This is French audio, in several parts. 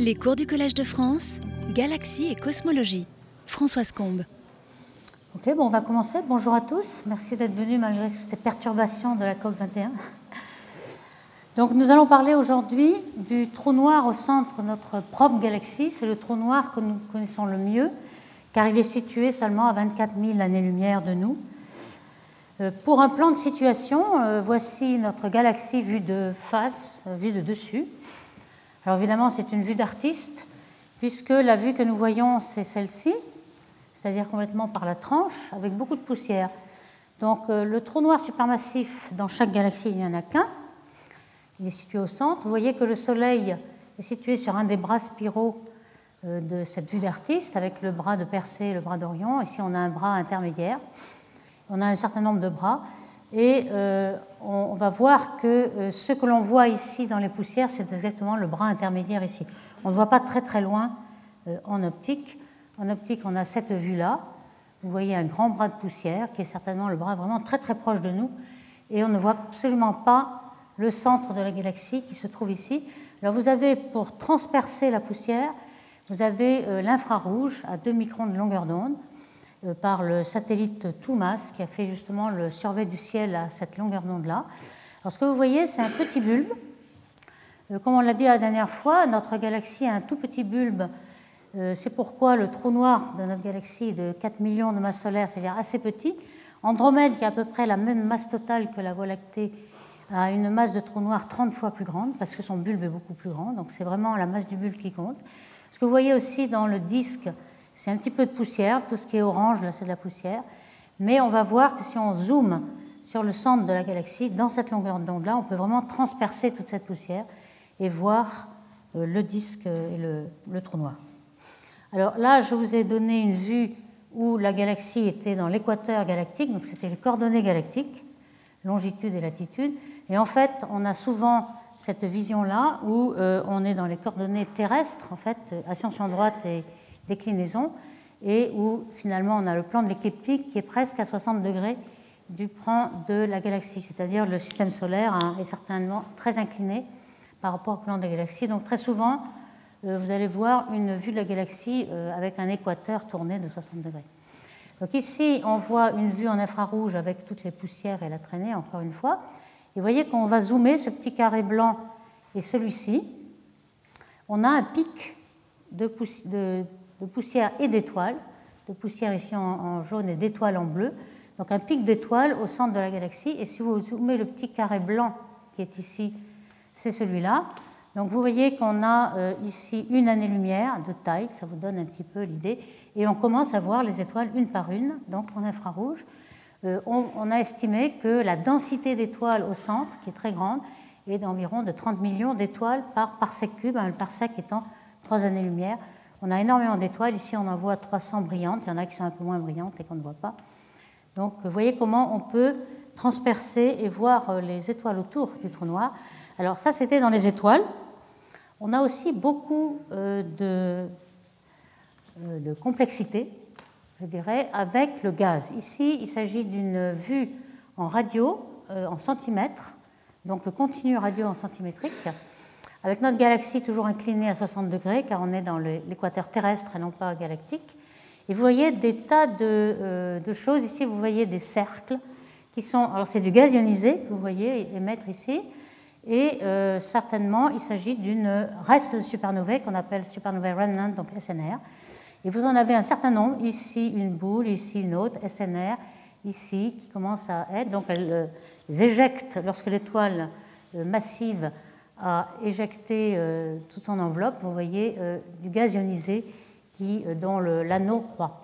Les cours du Collège de France, Galaxie et Cosmologie. Françoise Combe. Ok, bon, on va commencer. Bonjour à tous. Merci d'être venus malgré ces perturbations de la COP 21. Donc, nous allons parler aujourd'hui du trou noir au centre de notre propre galaxie. C'est le trou noir que nous connaissons le mieux, car il est situé seulement à 24 000 années-lumière de nous. Euh, pour un plan de situation, euh, voici notre galaxie vue de face, euh, vue de dessus. Alors évidemment, c'est une vue d'artiste, puisque la vue que nous voyons, c'est celle-ci, c'est-à-dire complètement par la tranche, avec beaucoup de poussière. Donc le trou noir supermassif, dans chaque galaxie, il n'y en a qu'un. Il est situé au centre. Vous voyez que le Soleil est situé sur un des bras spiraux de cette vue d'artiste, avec le bras de Persée et le bras d'Orion. Ici, on a un bras intermédiaire. On a un certain nombre de bras. Et euh, on, va voir que euh, ce que l'on voit ici dans les poussières, c'est exactement le bras intermédiaire ici. On ne voit pas très très loin euh, en optique. En optique, on a cette vue-là. Vous voyez un grand bras de poussière qui est certainement le bras vraiment très très proche de nous. Et on ne voit absolument pas le centre de la galaxie qui se trouve ici. Alors vous avez, pour transpercer la poussière, vous avez l'infrarouge à 2 microns de longueur d'onde. Euh, par le satellite TUMAS qui a fait justement le survey du ciel à cette longueur d'onde-là. Alors ce que vous voyez, c'est un petit bulbe. Euh, comme on l'a dit la dernière fois, notre galaxie a un tout petit bulbe. Euh, c'est pourquoi le trou noir de notre galaxie est de 4 millions de masses solaires, c'est-à-dire assez petit. Andromède, qui a à peu près la même masse totale que la Voie lactée, a une masse de trou noir 30 fois plus grande parce que son bulbe est beaucoup plus grand. Donc c'est vraiment la masse du bulbe qui compte. Ce que vous voyez aussi dans le disque c'est un petit peu de poussière, tout ce qui est orange, là, c'est de la poussière. Mais on va voir que si on zoome sur le centre de la galaxie, dans cette longueur d'onde-là, on peut vraiment transpercer toute cette poussière et voir euh, le disque et le, trou noir. Alors là, je vous ai donné une vue où la galaxie était dans l'équateur galactique, donc c'était les coordonnées galactiques, longitude et latitude. Et en fait, on a souvent cette vision-là où euh, on est dans les coordonnées terrestres, en fait, ascension droite et déclinaison, et où finalement on a le plan de l'écliptique qui est presque à 60 degrés du plan de la galaxie, c'est-à-dire le système solaire hein, est certainement très incliné par rapport au plan de la galaxie. Donc très souvent, euh, vous allez voir une vue de la galaxie euh, avec un équateur tourné de 60 degrés. Donc ici, on voit une vue en infrarouge avec toutes les poussières et la traînée, encore une fois. Et vous voyez qu'on va zoomer ce petit carré blanc et celui-ci. On a un pic de, de de poussière et d'étoiles, de poussière ici en, jaune et d'étoiles en bleu. Donc un pic d'étoiles au centre de la galaxie. Et si vous zoomez le petit carré blanc qui est ici, c'est celui-là. Donc vous voyez qu'on a euh, ici une année-lumière de taille, ça vous donne un petit peu l'idée. Et on commence à voir les étoiles une par une, donc en infrarouge. Euh, on, a estimé que la densité d'étoiles au centre, qui est très grande, est d'environ de 30 millions d'étoiles par parsec cube, un parsec étant 3 années-lumière. On a énormément d'étoiles. Ici, on en voit 300 brillantes. Il y en a qui sont un peu moins brillantes et qu'on ne voit pas. Donc, vous voyez comment on peut transpercer et voir euh, les étoiles autour du trou noir. Alors, ça, c'était dans les étoiles. On a aussi beaucoup euh, de, euh, de complexité, je dirais, avec le gaz. Ici, il s'agit d'une vue en radio, en centimètres, donc le continu radio en centimétrique. Avec notre galaxie toujours inclinée à 60 degrés, car on est dans l'équateur terrestre et non pas galactique. Et vous voyez des tas euh, de, choses. Ici, vous voyez des cercles qui sont. Alors, c'est du gaz ionisé que vous voyez émettre ici. Et euh, certainement, il s'agit d'une reste de supernovae qu'on appelle supernovae remnant, donc SNR. Et vous en avez un certain nombre. Ici, une boule, ici, une autre, SNR, ici, qui commence à être. Donc, elles euh, éjectent lorsque l'étoile massive a éjecté euh, tout en enveloppe, vous voyez, euh, du gaz ionisé qui, euh, dont l'anneau croît.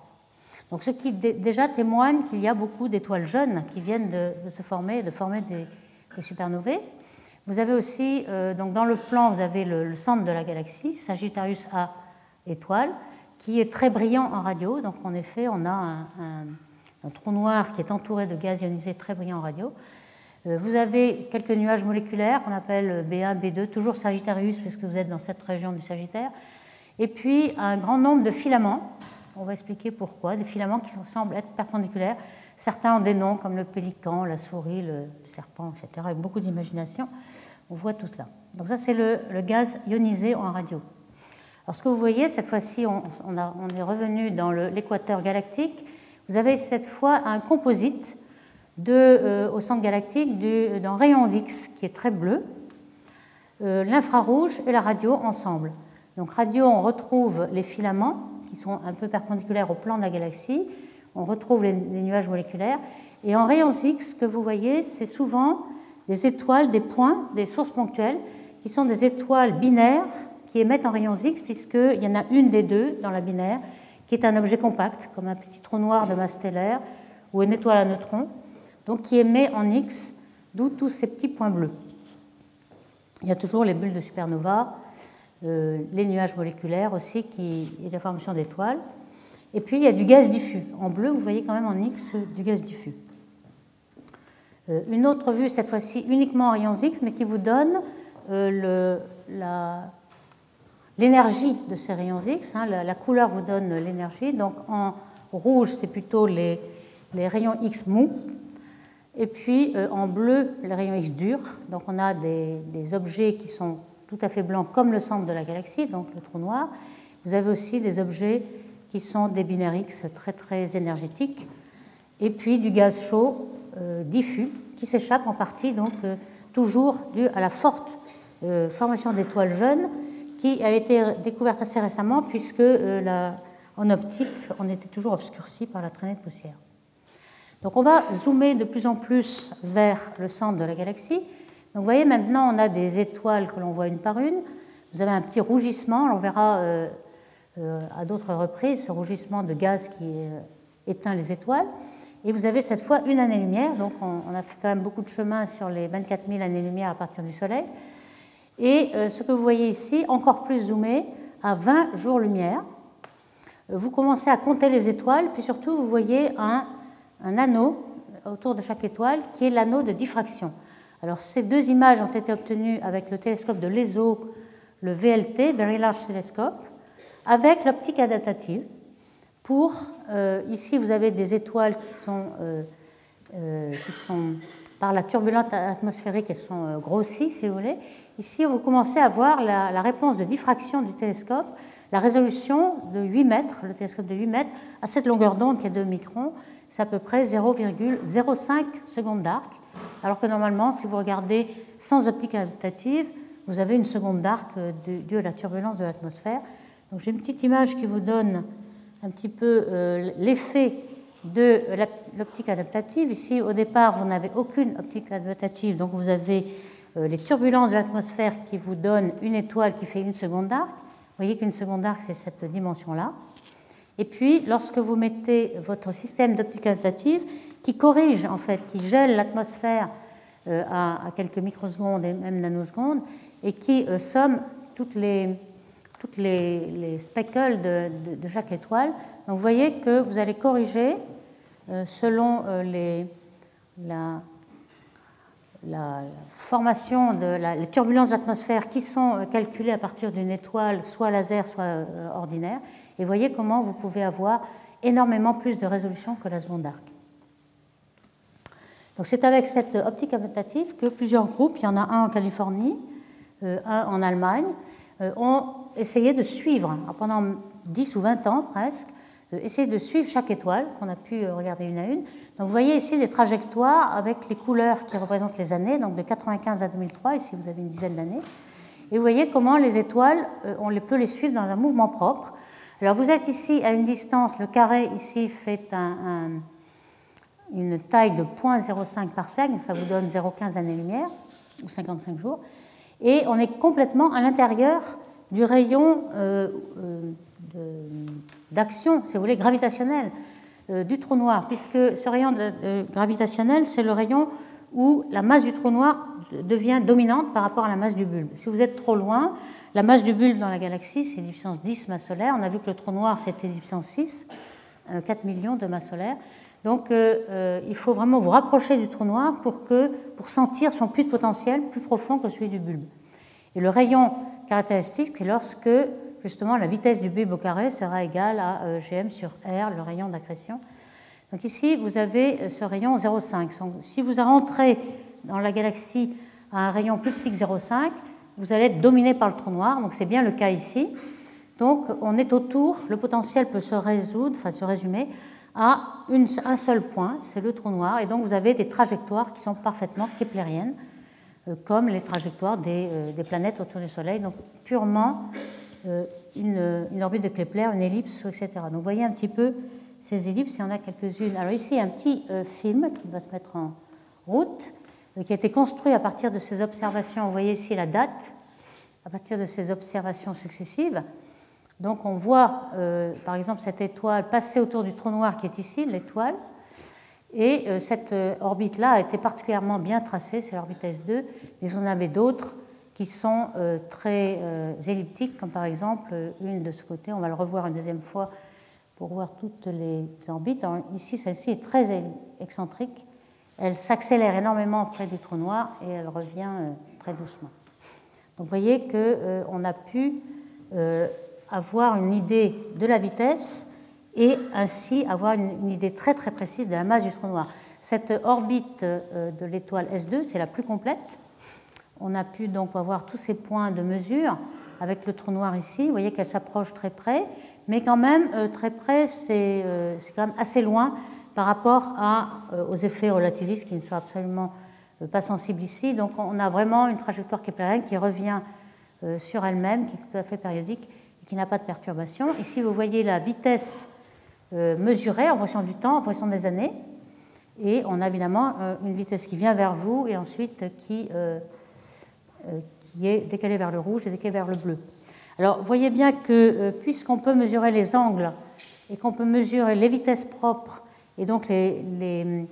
Donc, ce qui déjà témoigne qu'il y a beaucoup d'étoiles jeunes qui viennent de, se former, de former des, des supernovae. Vous avez aussi, donc dans le plan, vous avez le, centre de la galaxie, Sagittarius A étoile, qui est très brillant en radio. Donc, en effet, on a un trou noir qui est entouré de gaz ionisé très brillant en radio. Euh, vous avez quelques nuages moléculaires qu'on appelle B1, B2, toujours Sagittarius, puisque vous êtes dans cette région du Sagittaire. Et puis un grand nombre de filaments. On va expliquer pourquoi. Des filaments qui semblent être perpendiculaires. Certains ont des noms comme le pélican, la souris, le serpent, etc. Avec beaucoup d'imagination. On voit tout là. Donc ça, c'est le, gaz ionisé en radio. Alors ce que vous voyez, cette fois-ci, on, est revenu dans l'équateur galactique. Vous avez cette fois un composite de, euh, au centre galactique d'un rayon X qui est très bleu, euh, l'infrarouge et la radio ensemble. Donc radio, on retrouve les filaments qui sont un peu perpendiculaires au plan de la galaxie, on retrouve les, nuages moléculaires, et en rayons X, ce que vous voyez, c'est souvent des étoiles, des points, des sources ponctuelles, qui sont des étoiles binaires qui émettent en rayons X, puisqu'il y en a une des deux dans la binaire, qui est un objet compact, comme un petit trou noir de masse stellaire ou une étoile à neutrons, donc qui émet en X, d'où tous ces petits points bleus. Il y a toujours les bulles de supernova, euh, les nuages moléculaires aussi, qui est la formation d'étoiles. Et puis il y a du gaz diffus. En bleu, vous voyez quand même en X du gaz diffus. Euh, une autre vue, cette fois-ci uniquement en rayons X, mais qui vous donne euh, l'énergie de ces rayons X. Hein. la, couleur vous donne l'énergie. Donc en rouge, c'est plutôt les, rayons X mous. Et puis en bleu, les rayons X durs. Donc on a des, objets qui sont tout à fait blanc comme le centre de la galaxie, donc le trou noir. Vous avez aussi des objets qui sont des binaires X très très énergétiques, et puis du gaz chaud euh, diffus qui s'échappe en partie donc euh, toujours dû à la forte euh, formation d'étoiles jeunes qui a été découverte assez récemment puisque en optique on était toujours obscurci par la traînée de poussière. Donc on va zoomer de plus en plus vers le centre de la galaxie donc vous voyez maintenant on a des étoiles que l'on voit une par une. Vous avez un petit rougissement, on verra euh, euh, à d'autres reprises ce rougissement de gaz qui euh, éteint les étoiles. Et vous avez cette fois une année-lumière, donc on, a fait quand même beaucoup de chemin sur les 24 000 années-lumière à partir du Soleil. Et ce que vous voyez ici, encore plus zoomé, à 20 jours-lumière, vous commencez à compter les étoiles, puis surtout vous voyez un, un anneau autour de chaque étoile qui est l'anneau de diffraction. Alors, ces deux images ont été obtenues avec le télescope de l'ESO, le VLT, Very Large Telescope, avec l'optique adaptative. Pour, euh, ici, vous avez des étoiles qui sont, euh, euh, par la turbulence atmosphérique, elles sont grossies, si vous voulez. Ici, vous commencez à voir la, la, réponse de diffraction du télescope, la résolution de 8 mètres, le télescope de 8 mètres, à cette longueur d'onde qui est 2 microns, c'est à peu près 0,05 secondes d'arc alors que normalement, si vous regardez sans optique adaptative, vous avez une seconde d'arc euh, due à la turbulence de l'atmosphère. Donc j'ai une petite image qui vous donne un petit peu euh, l'effet de l'optique adaptative. Ici, au départ, vous n'avez aucune optique adaptative, donc vous avez euh, les turbulences de l'atmosphère qui vous donnent une étoile qui fait une seconde d'arc. Vous voyez qu'une seconde d'arc, c'est cette dimension-là. Et puis, lorsque vous mettez votre système d'optique adaptative, qui corrige, en fait, qui gèle l'atmosphère euh, à, quelques microsecondes et même nanosecondes, et qui euh, somme toutes les, toutes les, speckles de, chaque étoile. Vous voyez que vous allez corriger euh, selon les, la, la, formation de la, les turbulences de qui sont calculées à partir d'une étoile soit laser, soit ordinaire. Et voyez comment vous pouvez avoir énormément plus de résolution que la seconde d'arc. Donc c'est avec cette optique adaptative que plusieurs groupes, il y en a un en Californie, euh, un en Allemagne, euh, ont essayé de suivre, pendant 10 ou 20 ans presque, euh, essayé de suivre chaque étoile qu'on a pu regarder une à une. Donc vous voyez ici des trajectoires avec les couleurs qui représentent les années, donc de 95 à 2003, ici vous avez une dizaine d'années. Et vous voyez comment les étoiles, on les peut les suivre dans un mouvement propre. Alors vous êtes ici à une distance, le carré ici fait un une taille de 0.05 par donc ça vous donne 0,15 années-lumière, ou 55 jours, et on est complètement à l'intérieur du rayon euh, euh, d'action, si vous voulez, gravitationnel euh, du trou noir, puisque ce rayon gravitationnel, c'est le rayon où la masse du trou noir devient dominante par rapport à la masse du bulbe. Si vous êtes trop loin, la masse du bulbe dans la galaxie, c'est 10 puissance 10 masse solaire. On a vu que le trou noir, c'était 10 puissance 6, 4 millions de masse solaire. Donc euh, euh, il faut vraiment vous rapprocher du trou noir pour, que, pour sentir son puits de potentiel plus profond que celui du bulbe. Et le rayon caractéristique, c'est lorsque justement la vitesse du bulbe au carré sera égale à euh, gm sur r, le rayon d'accrétion. Donc ici, vous avez ce rayon 0,5. Si vous rentrez dans la galaxie à un rayon plus petit que 0,5, vous allez être dominé par le trou noir. Donc c'est bien le cas ici Donc on est autour, le potentiel peut se résoudre, enfin se résumer à un seul point, c'est le trou noir, et donc vous avez des trajectoires qui sont parfaitement keplériennes, euh, comme les trajectoires des, euh, planètes autour du Soleil, donc purement euh, une, orbite de Kepler, une ellipse, etc. Donc vous voyez un petit peu ces ellipses, il y en a quelques-unes. Alors ici, un petit film qui va se mettre en route, qui a été construit à partir de ces observations. Vous voyez ici la date, à partir de ces observations successives. Donc on voit euh, par exemple cette étoile passer autour du trou noir qui est ici, l'étoile, et euh, cette euh, orbite-là a été particulièrement bien tracée, c'est l'orbite S2, mais vous en avez d'autres qui sont très elliptiques, comme par exemple une de ce côté, on va le revoir une deuxième fois pour voir toutes les orbites. ici, celle-ci est très excentrique, elle s'accélère énormément près du trou noir et elle revient très doucement. Donc vous voyez qu'on a pu avoir une idée de la vitesse et ainsi avoir une, idée très très précise de la masse du trou noir. Cette orbite euh, de l'étoile S2, c'est la plus complète. On a pu donc avoir tous ces points de mesure avec le trou noir ici. Vous voyez qu'elle s'approche très près, mais quand même euh, très près, euh, c'est quand même assez loin par rapport à, aux effets relativistes qui ne sont absolument pas sensibles ici. Donc on a vraiment une trajectoire keplérienne qui revient sur elle-même, qui est tout à fait périodique qui n'a pas de perturbation. Ici, vous voyez la vitesse euh, mesurée en fonction du temps, en fonction des années. Et on a évidemment euh, une vitesse qui vient vers vous et ensuite qui, euh, qui est décalée vers le rouge et décalée vers le bleu. Alors, voyez bien que puisqu'on peut mesurer les angles et qu'on peut mesurer les vitesses propres et donc les, les,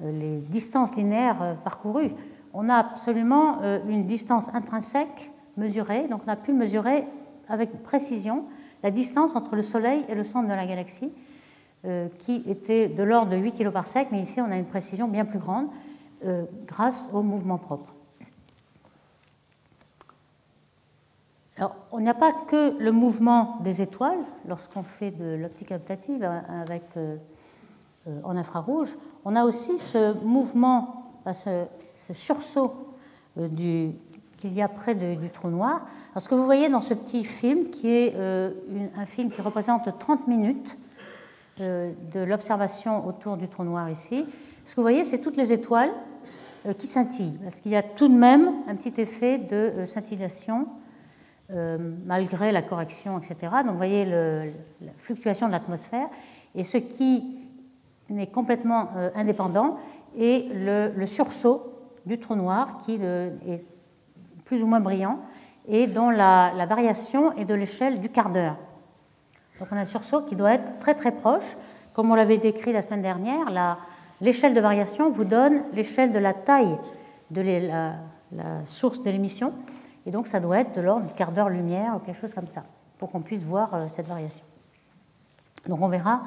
les distances linéaires parcourues, on a absolument une distance intrinsèque mesurée. Donc, on a pu mesurer avec précision la distance entre le Soleil et le centre de la galaxie, euh, qui était de l'ordre de 8 kg par sec, mais ici on a une précision bien plus grande euh, grâce au mouvement propre. Alors, on n'a pas que le mouvement des étoiles lorsqu'on fait de l'optique adaptative avec, euh, en infrarouge, on a aussi ce mouvement, ce, sursaut du, qu'il y a près du trou noir. Alors, ce que vous voyez dans ce petit film, qui est euh, un film qui représente 30 minutes euh, de l'observation autour du trou noir ici, ce que vous voyez, c'est toutes les étoiles euh, qui scintillent, parce qu'il y a tout de même un petit effet de scintillation malgré la correction, etc. Donc vous voyez la fluctuation de l'atmosphère, et ce qui est complètement indépendant est le, sursaut du trou noir qui est plus ou moins brillant, et dont la, variation est de l'échelle du quart d'heure. Donc on a un sursaut qui doit être très très proche. Comme on l'avait décrit la semaine dernière, l'échelle de variation vous donne l'échelle de la taille de la, source de l'émission, et donc ça doit être de l'ordre du quart d'heure lumière ou quelque chose comme ça, pour qu'on puisse voir euh, cette variation. Donc on verra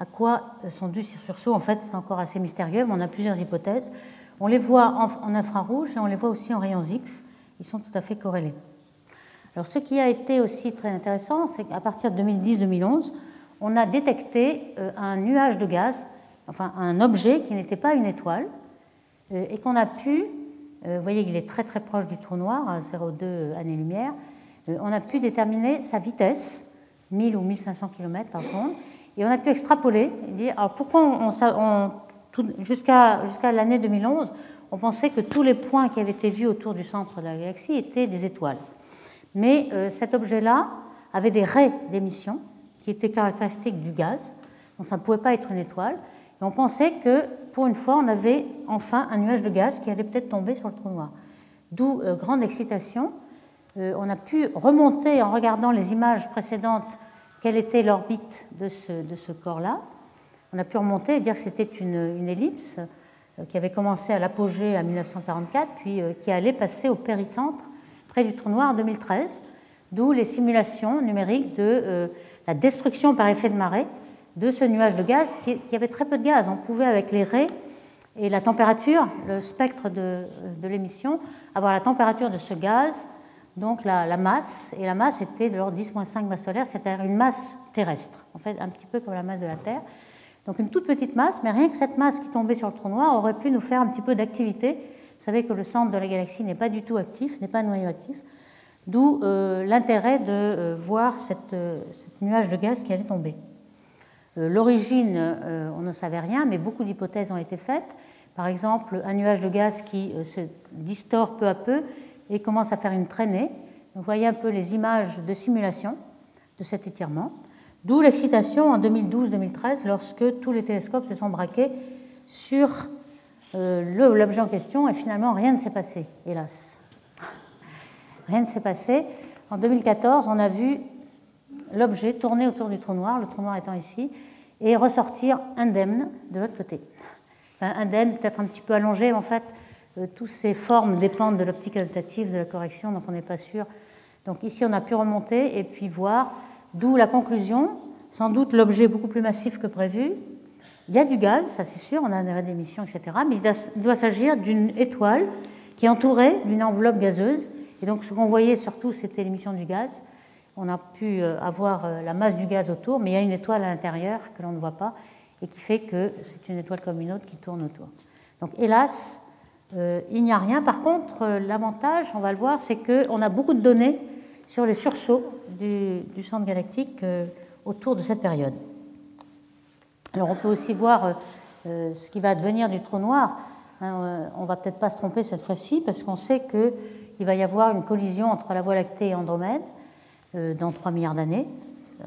à quoi sont dus ces sursauts. En fait, c'est encore assez mystérieux, mais on a plusieurs hypothèses. On les voit en, infrarouge et on les voit aussi en rayons X ils sont tout à fait corrélés. Alors, ce qui a été aussi très intéressant, c'est qu'à partir de 2010-2011, on a détecté euh, un nuage de gaz, enfin un objet qui n'était pas une étoile, euh, et qu'on a pu, euh, vous voyez qu'il est très très proche du trou noir, à 0,2 années-lumière, on a pu déterminer sa vitesse, 1000 ou 1500 km par seconde, et on a pu extrapoler alors pourquoi on, jusqu'à l'année 2011, on pensait que tous les points qui avaient été vus autour du centre de la galaxie étaient des étoiles. Mais euh, cet objet-là avait des raies d'émission qui étaient caractéristiques du gaz, donc ça ne pouvait pas être une étoile. On pensait que pour une fois, on avait enfin un nuage de gaz qui allait peut-être tomber sur le trou noir. D'où euh, grande excitation. Euh, on a pu remonter en regardant les images précédentes quelle était l'orbite de ce, corps-là. On a pu remonter et dire que c'était une, ellipse euh, qui avait commencé à l'apogée en 1944, puis qui allait passer au péricentre, près du trou noir en 2013, d'où les simulations numériques de la destruction par effet de marée de ce nuage de gaz qui, avait très peu de gaz. On pouvait, avec les raies et la température, le spectre de, l'émission, avoir la température de ce gaz, donc la, masse, et la masse était de l'ordre 10-5 masse solaire, c'est-à-dire une masse terrestre, en fait un petit peu comme la masse de la Terre. Donc une toute petite masse, mais rien que cette masse qui tombait sur le trou noir aurait pu nous faire un petit peu d'activité. Vous savez que le centre de la galaxie n'est pas du tout actif, n'est pas un noyau actif. D'où l'intérêt de voir cette, nuage de gaz qui allait tomber. L'origine, on ne savait rien, mais beaucoup d'hypothèses ont été faites. Par exemple, un nuage de gaz qui se distord peu à peu et commence à faire une traînée. vous voyez un peu les images de simulation de cet étirement. D'où l'excitation en 2012-2013 lorsque tous les télescopes se sont braqués sur euh, l'objet en question et finalement rien ne s'est passé, hélas. Rien ne s'est passé. En 2014, on a vu l'objet tourner autour du trou noir, le trou noir étant ici, et ressortir indemne de l'autre côté. indemne, peut-être un petit peu allongé, en fait, euh, toutes ces formes dépendent de l'optique adaptative, de la correction, donc on n'est pas sûr. Donc ici, on a pu remonter et puis voir D'où la conclusion, sans doute l'objet beaucoup plus massif que prévu. Il y a du gaz, ça c'est sûr, on a arrêt d'émission, etc. Mais il doit s'agir d'une étoile qui est entourée d'une enveloppe gazeuse. Et donc ce qu'on voyait surtout, c'était l'émission du gaz. On a pu euh, avoir euh, la masse du gaz autour, mais il y a une étoile à l'intérieur que l'on ne voit pas et qui fait que c'est une étoile comme une autre qui tourne autour. Donc hélas, euh, il n'y a rien. Par contre, l'avantage, on va le voir, c'est qu'on a beaucoup de données sur les sursauts du, centre galactique autour de cette période. Alors on peut aussi voir ce qui va advenir du trou noir. Hein, on ne va peut-être pas se tromper cette fois-ci parce qu'on sait qu'il va y avoir une collision entre la Voie lactée et Andromède dans 3 milliards d'années.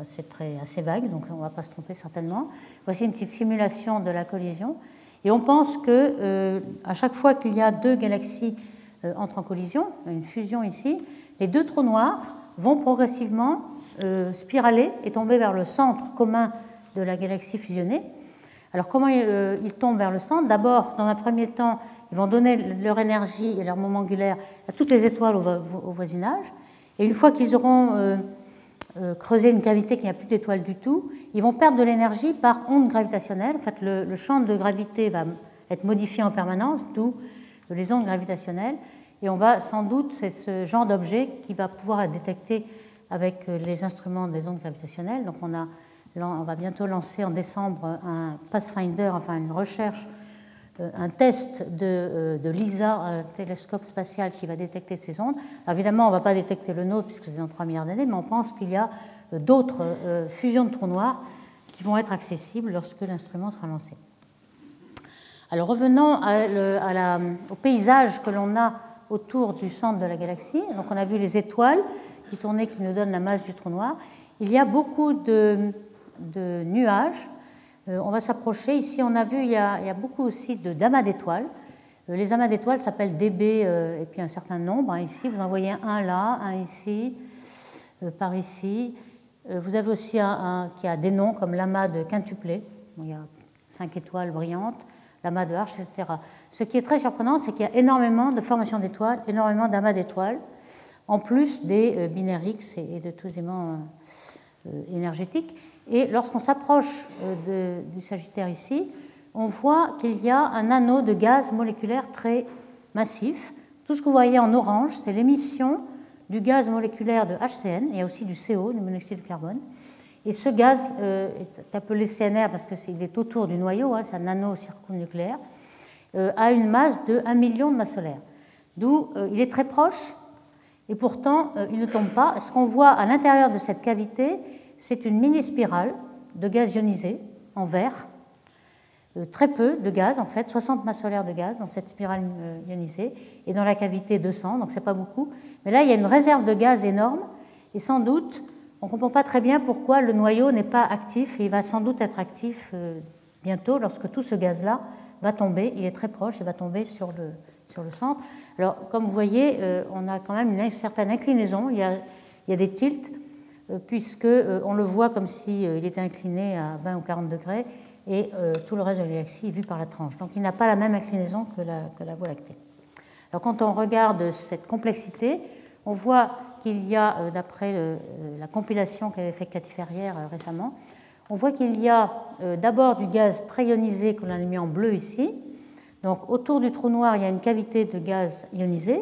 C'est assez vague, donc on ne va pas se tromper certainement. Voici une petite simulation de la collision. Et on pense que à chaque fois qu'il y a deux galaxies entrent en collision, une fusion ici, les deux trous noirs vont progressivement euh, spiraler et tomber vers le centre commun de la galaxie fusionnée. Alors comment euh, ils, tombent vers le centre? D'abord, dans un premier temps, ils vont donner leur énergie et leur moment angulaire à toutes les étoiles au, voisinage. Et une fois qu'ils auront euh, creusé une cavité qui n'a plus d'étoiles du tout, ils vont perdre de l'énergie par onde gravitationnelle. En fait, le, champ de gravité va être modifié en permanence, d'où les ondes gravitationnelles. Et on va sans doute, c'est ce genre d'objet qui va pouvoir être détecté avec euh, les instruments des ondes gravitationnelles. Donc on, a, on va bientôt lancer en décembre un Pathfinder, enfin une recherche, euh, un test de, euh, de LISA, un télescope spatial qui va détecter ces ondes. évidemment, on ne va pas détecter le nôtre puisque c'est dans 3 milliards d'années, mais on pense qu'il y a d'autres fusions de trous noirs qui vont être accessibles lorsque l'instrument sera lancé. Alors revenons au paysage que l'on a autour du centre de la galaxie. Donc on a vu les étoiles qui tournaient, qui nous donnent la masse du trou noir. Il y a beaucoup de, nuages. Euh, on va s'approcher. Ici, on a vu, il y a, beaucoup aussi de d'amas d'étoiles. Euh, les amas d'étoiles s'appellent DB euh, et puis un certain nombre. Hein, ici, vous en voyez un là, un ici, par ici. vous avez aussi un, qui a des noms comme l'amas de quintuplé. Il y a cinq étoiles brillantes l'amas de Arche, etc. Ce qui est très surprenant, c'est qu'il y a énormément de formations d'étoiles, énormément d'amas d'étoiles, en plus des binaires X et de tous les aimants euh, euh, énergétiques. Et lorsqu'on s'approche du Sagittaire ici, on voit qu'il y a un anneau de gaz moléculaire très massif. Tout ce que vous voyez en orange, c'est l'émission du gaz moléculaire de HCN, a aussi du CO, du monoxyde de carbone. Et ce gaz euh, est appelé CNR parce qu'il est autour du noyau, hein, c'est un nano-circonucléaire, euh, a une masse de 1 million de masses solaires. D'où euh, il est très proche et pourtant il ne tombe pas. Ce qu'on voit à l'intérieur de cette cavité, c'est une mini-spirale de gaz ionisé en vert. Très peu de gaz, en fait, 60 masses solaires de gaz dans cette spirale ionisée, et dans la cavité 200, donc c'est pas beaucoup. Mais là, il y a une réserve de gaz énorme, et sans doute on ne comprend pas très bien pourquoi le noyau n'est pas actif et il va sans doute être actif euh, bientôt lorsque tout ce gaz-là va tomber. Il est très proche, il va tomber sur le, sur le centre. Alors, comme vous voyez, euh, on a quand même une certaine inclinaison. Il y a, des tilts, euh, puisque on le voit comme s'il était incliné à 20 ou 40 degrés et tout le reste de la est vu par la tranche. Donc, il n'a pas la même inclinaison que la, Voie lactée. Alors, quand on regarde cette complexité, on voit qu'il y a, euh, d'après euh, la compilation qu'avait fait Cathy Ferrière euh, récemment, on voit qu'il y a d'abord du gaz très ionisé qu'on a mis en bleu ici. Donc autour du trou noir, il y a une cavité de gaz ionisé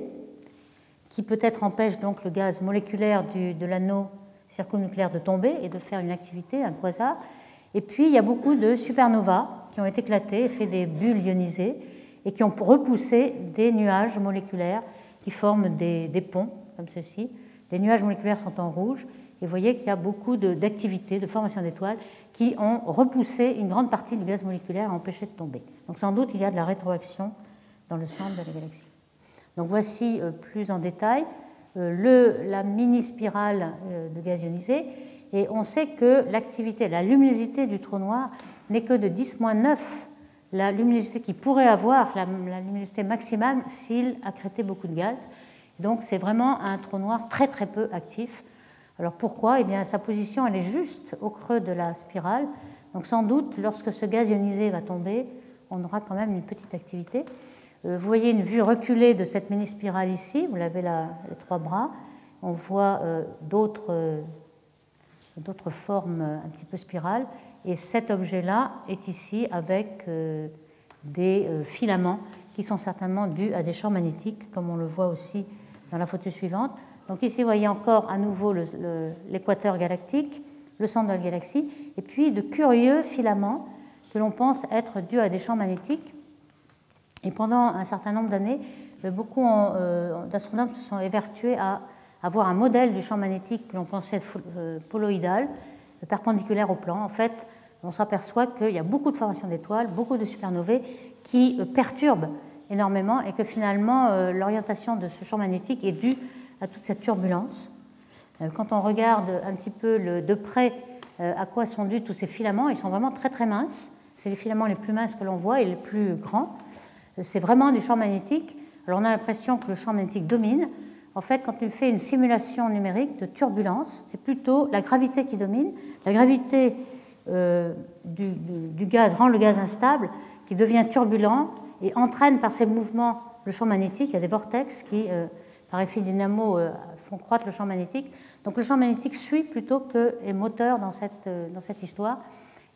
qui peut-être empêche donc le gaz moléculaire de l'anneau circonucléaire de tomber et de faire une activité, un quasar. Et puis il y a beaucoup de supernovas qui ont éclaté, fait des bulles ionisées et qui ont repoussé des nuages moléculaires qui forment des ponts comme ceci, les nuages moléculaires sont en rouge, et vous voyez qu'il y a beaucoup d'activités, de, formation d'étoiles, qui ont repoussé une grande partie du gaz moléculaire et empêché de tomber. Donc sans doute il y a de la rétroaction dans le centre de la galaxie. Donc voici euh, plus en détail euh, la mini-spirale euh, de gaz ionisé, et on sait que l'activité, la luminosité du trou noir n'est que de 10-9 la luminosité qu'il pourrait avoir, la, la luminosité maximale, s'il accrétait beaucoup de gaz. Donc c'est vraiment un trou noir très très peu actif. Alors pourquoi? Eh bien sa position elle est juste au creux de la spirale. Donc sans doute lorsque ce gaz ionisé va tomber, on aura quand même une petite activité. Euh, vous voyez une vue reculée de cette mini-spirale ici, vous l'avez les trois bras. On voit euh, euh, d'autres formes un petit peu spirales. Et cet objet-là est ici avec des filaments qui sont certainement dus à des champs magnétiques, comme on le voit aussi dans la photo suivante. Donc ici, vous voyez encore à nouveau l'équateur galactique, le centre de la galaxie, et puis de curieux filaments que l'on pense être dus à des champs magnétiques. Et pendant un certain nombre d'années, euh, beaucoup euh, d'astronomes se sont évertués à avoir un modèle du champ magnétique que l'on pensait euh, poloïdal, perpendiculaire au plan. En fait, on s'aperçoit qu'il y a beaucoup de formations d'étoiles, beaucoup de supernovae qui perturbent énormément et que finalement l'orientation de ce champ magnétique est due à toute cette turbulence. Euh, quand on regarde un petit peu de près euh, à quoi sont dus tous ces filaments, ils sont vraiment très très minces. C'est les filaments les plus minces que l'on voit et les plus grands. Euh, c'est vraiment du champ magnétique. Alors on a l'impression que le champ magnétique domine. En fait, quand on fait une simulation numérique de turbulence, c'est plutôt la gravité qui domine. La gravité du, gaz rend le gaz instable, qui devient turbulent et entraîne par ses mouvements le champ magnétique. Il y a des vortex qui par effet dynamo, euh, font croître le champ magnétique. Donc le champ magnétique suit plutôt que est moteur dans cette, euh, dans cette histoire.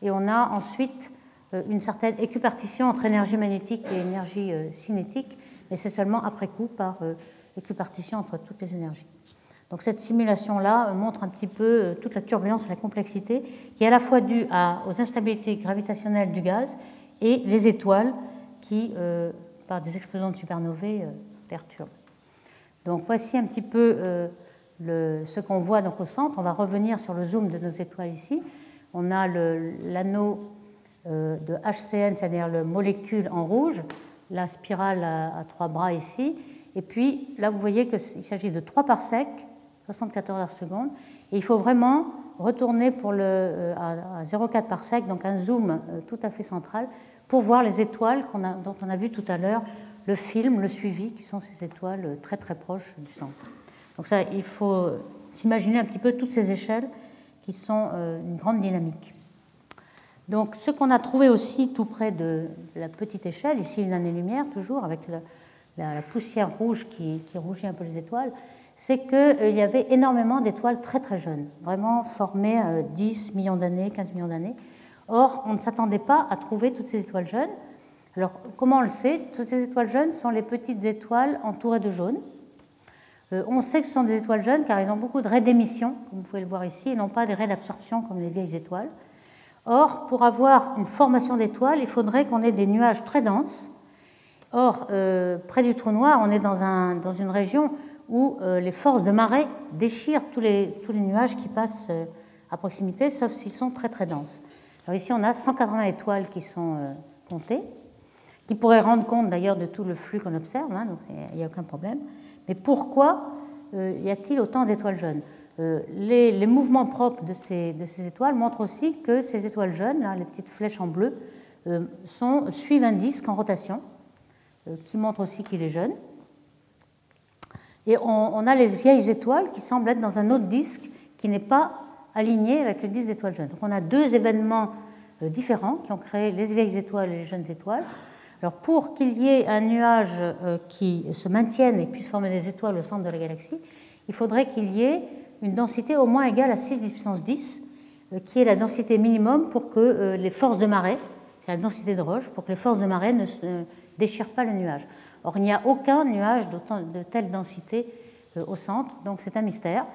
Et on a ensuite euh, une certaine équipartition entre énergie magnétique et énergie cinétique, mais c'est seulement après coup par équipartition entre toutes les énergies. Donc cette simulation-là montre un petit peu toute la turbulence la complexité qui est à la fois due aux instabilités gravitationnelles du gaz et les étoiles qui, par des explosions de supernovae, perturbent. Donc voici un petit peu euh, ce qu'on voit donc au centre. On va revenir sur le zoom de nos étoiles ici. On a l'anneau euh, de HCN, c'est-à-dire le molécule en rouge, la spirale à, trois bras ici. Et puis là, vous voyez qu'il s'agit de 3 parsecs, 74 heures seconde. Et il faut vraiment retourner pour le, euh, à, 0,4 parsec, donc un zoom tout à fait central, pour voir les étoiles dont on a vu tout à l'heure le film, le suivi, qui sont ces étoiles très très proches du centre. Donc ça, il faut s'imaginer un petit peu toutes ces échelles qui sont euh, une grande dynamique. Donc ce qu'on a trouvé aussi tout près de la petite échelle, ici une année-lumière toujours, avec la, poussière rouge qui, rougit un peu les étoiles, c'est qu'il euh, y avait énormément d'étoiles très très jeunes, vraiment formées 10 euh, millions d'années, 15 millions d'années. Or, on ne s'attendait pas à trouver toutes ces étoiles jeunes. Alors, comment on le sait? Toutes ces étoiles jeunes sont les petites étoiles entourées de jaune. Euh, on sait que ce sont des étoiles jeunes car elles ont beaucoup de raies d'émission, comme vous pouvez le voir ici, et non pas des raies d'absorption comme les vieilles étoiles. Or, pour avoir une formation d'étoiles, il faudrait qu'on ait des nuages très denses. Or, euh, près du trou noir, on est dans, une région où euh, les forces de marée déchirent tous les, tous les nuages qui passent à proximité, sauf s'ils sont très très denses. Alors ici, on a 180 étoiles qui sont comptées qui pourrait rendre compte d'ailleurs de tout le flux qu'on observe, hein, donc il n'y a aucun problème. Mais pourquoi euh, y a-t-il autant d'étoiles jeunes euh, les, mouvements propres de ces, étoiles montrent aussi que ces étoiles jeunes, les petites flèches en bleu, euh, suivent un disque en rotation, qui montre aussi qu'il est jeune. Et on, on, a les vieilles étoiles qui semblent être dans un autre disque qui n'est pas aligné avec le disque d'étoiles jeunes. Donc on a deux événements différents qui ont créé les vieilles étoiles et les jeunes étoiles. Pour qu'il y ait un nuage euh, qui se maintienne et puisse former des étoiles au centre de la galaxie, il faudrait qu'il y ait une densité au moins égale à 6 puissance 10, euh, qui est la densité minimum pour que euh, les forces de marée, c'est la densité de roche, pour que les forces de marée ne, déchirent pas le nuage. Or, il n'y a aucun nuage de telle densité au centre, donc c'est un mystère.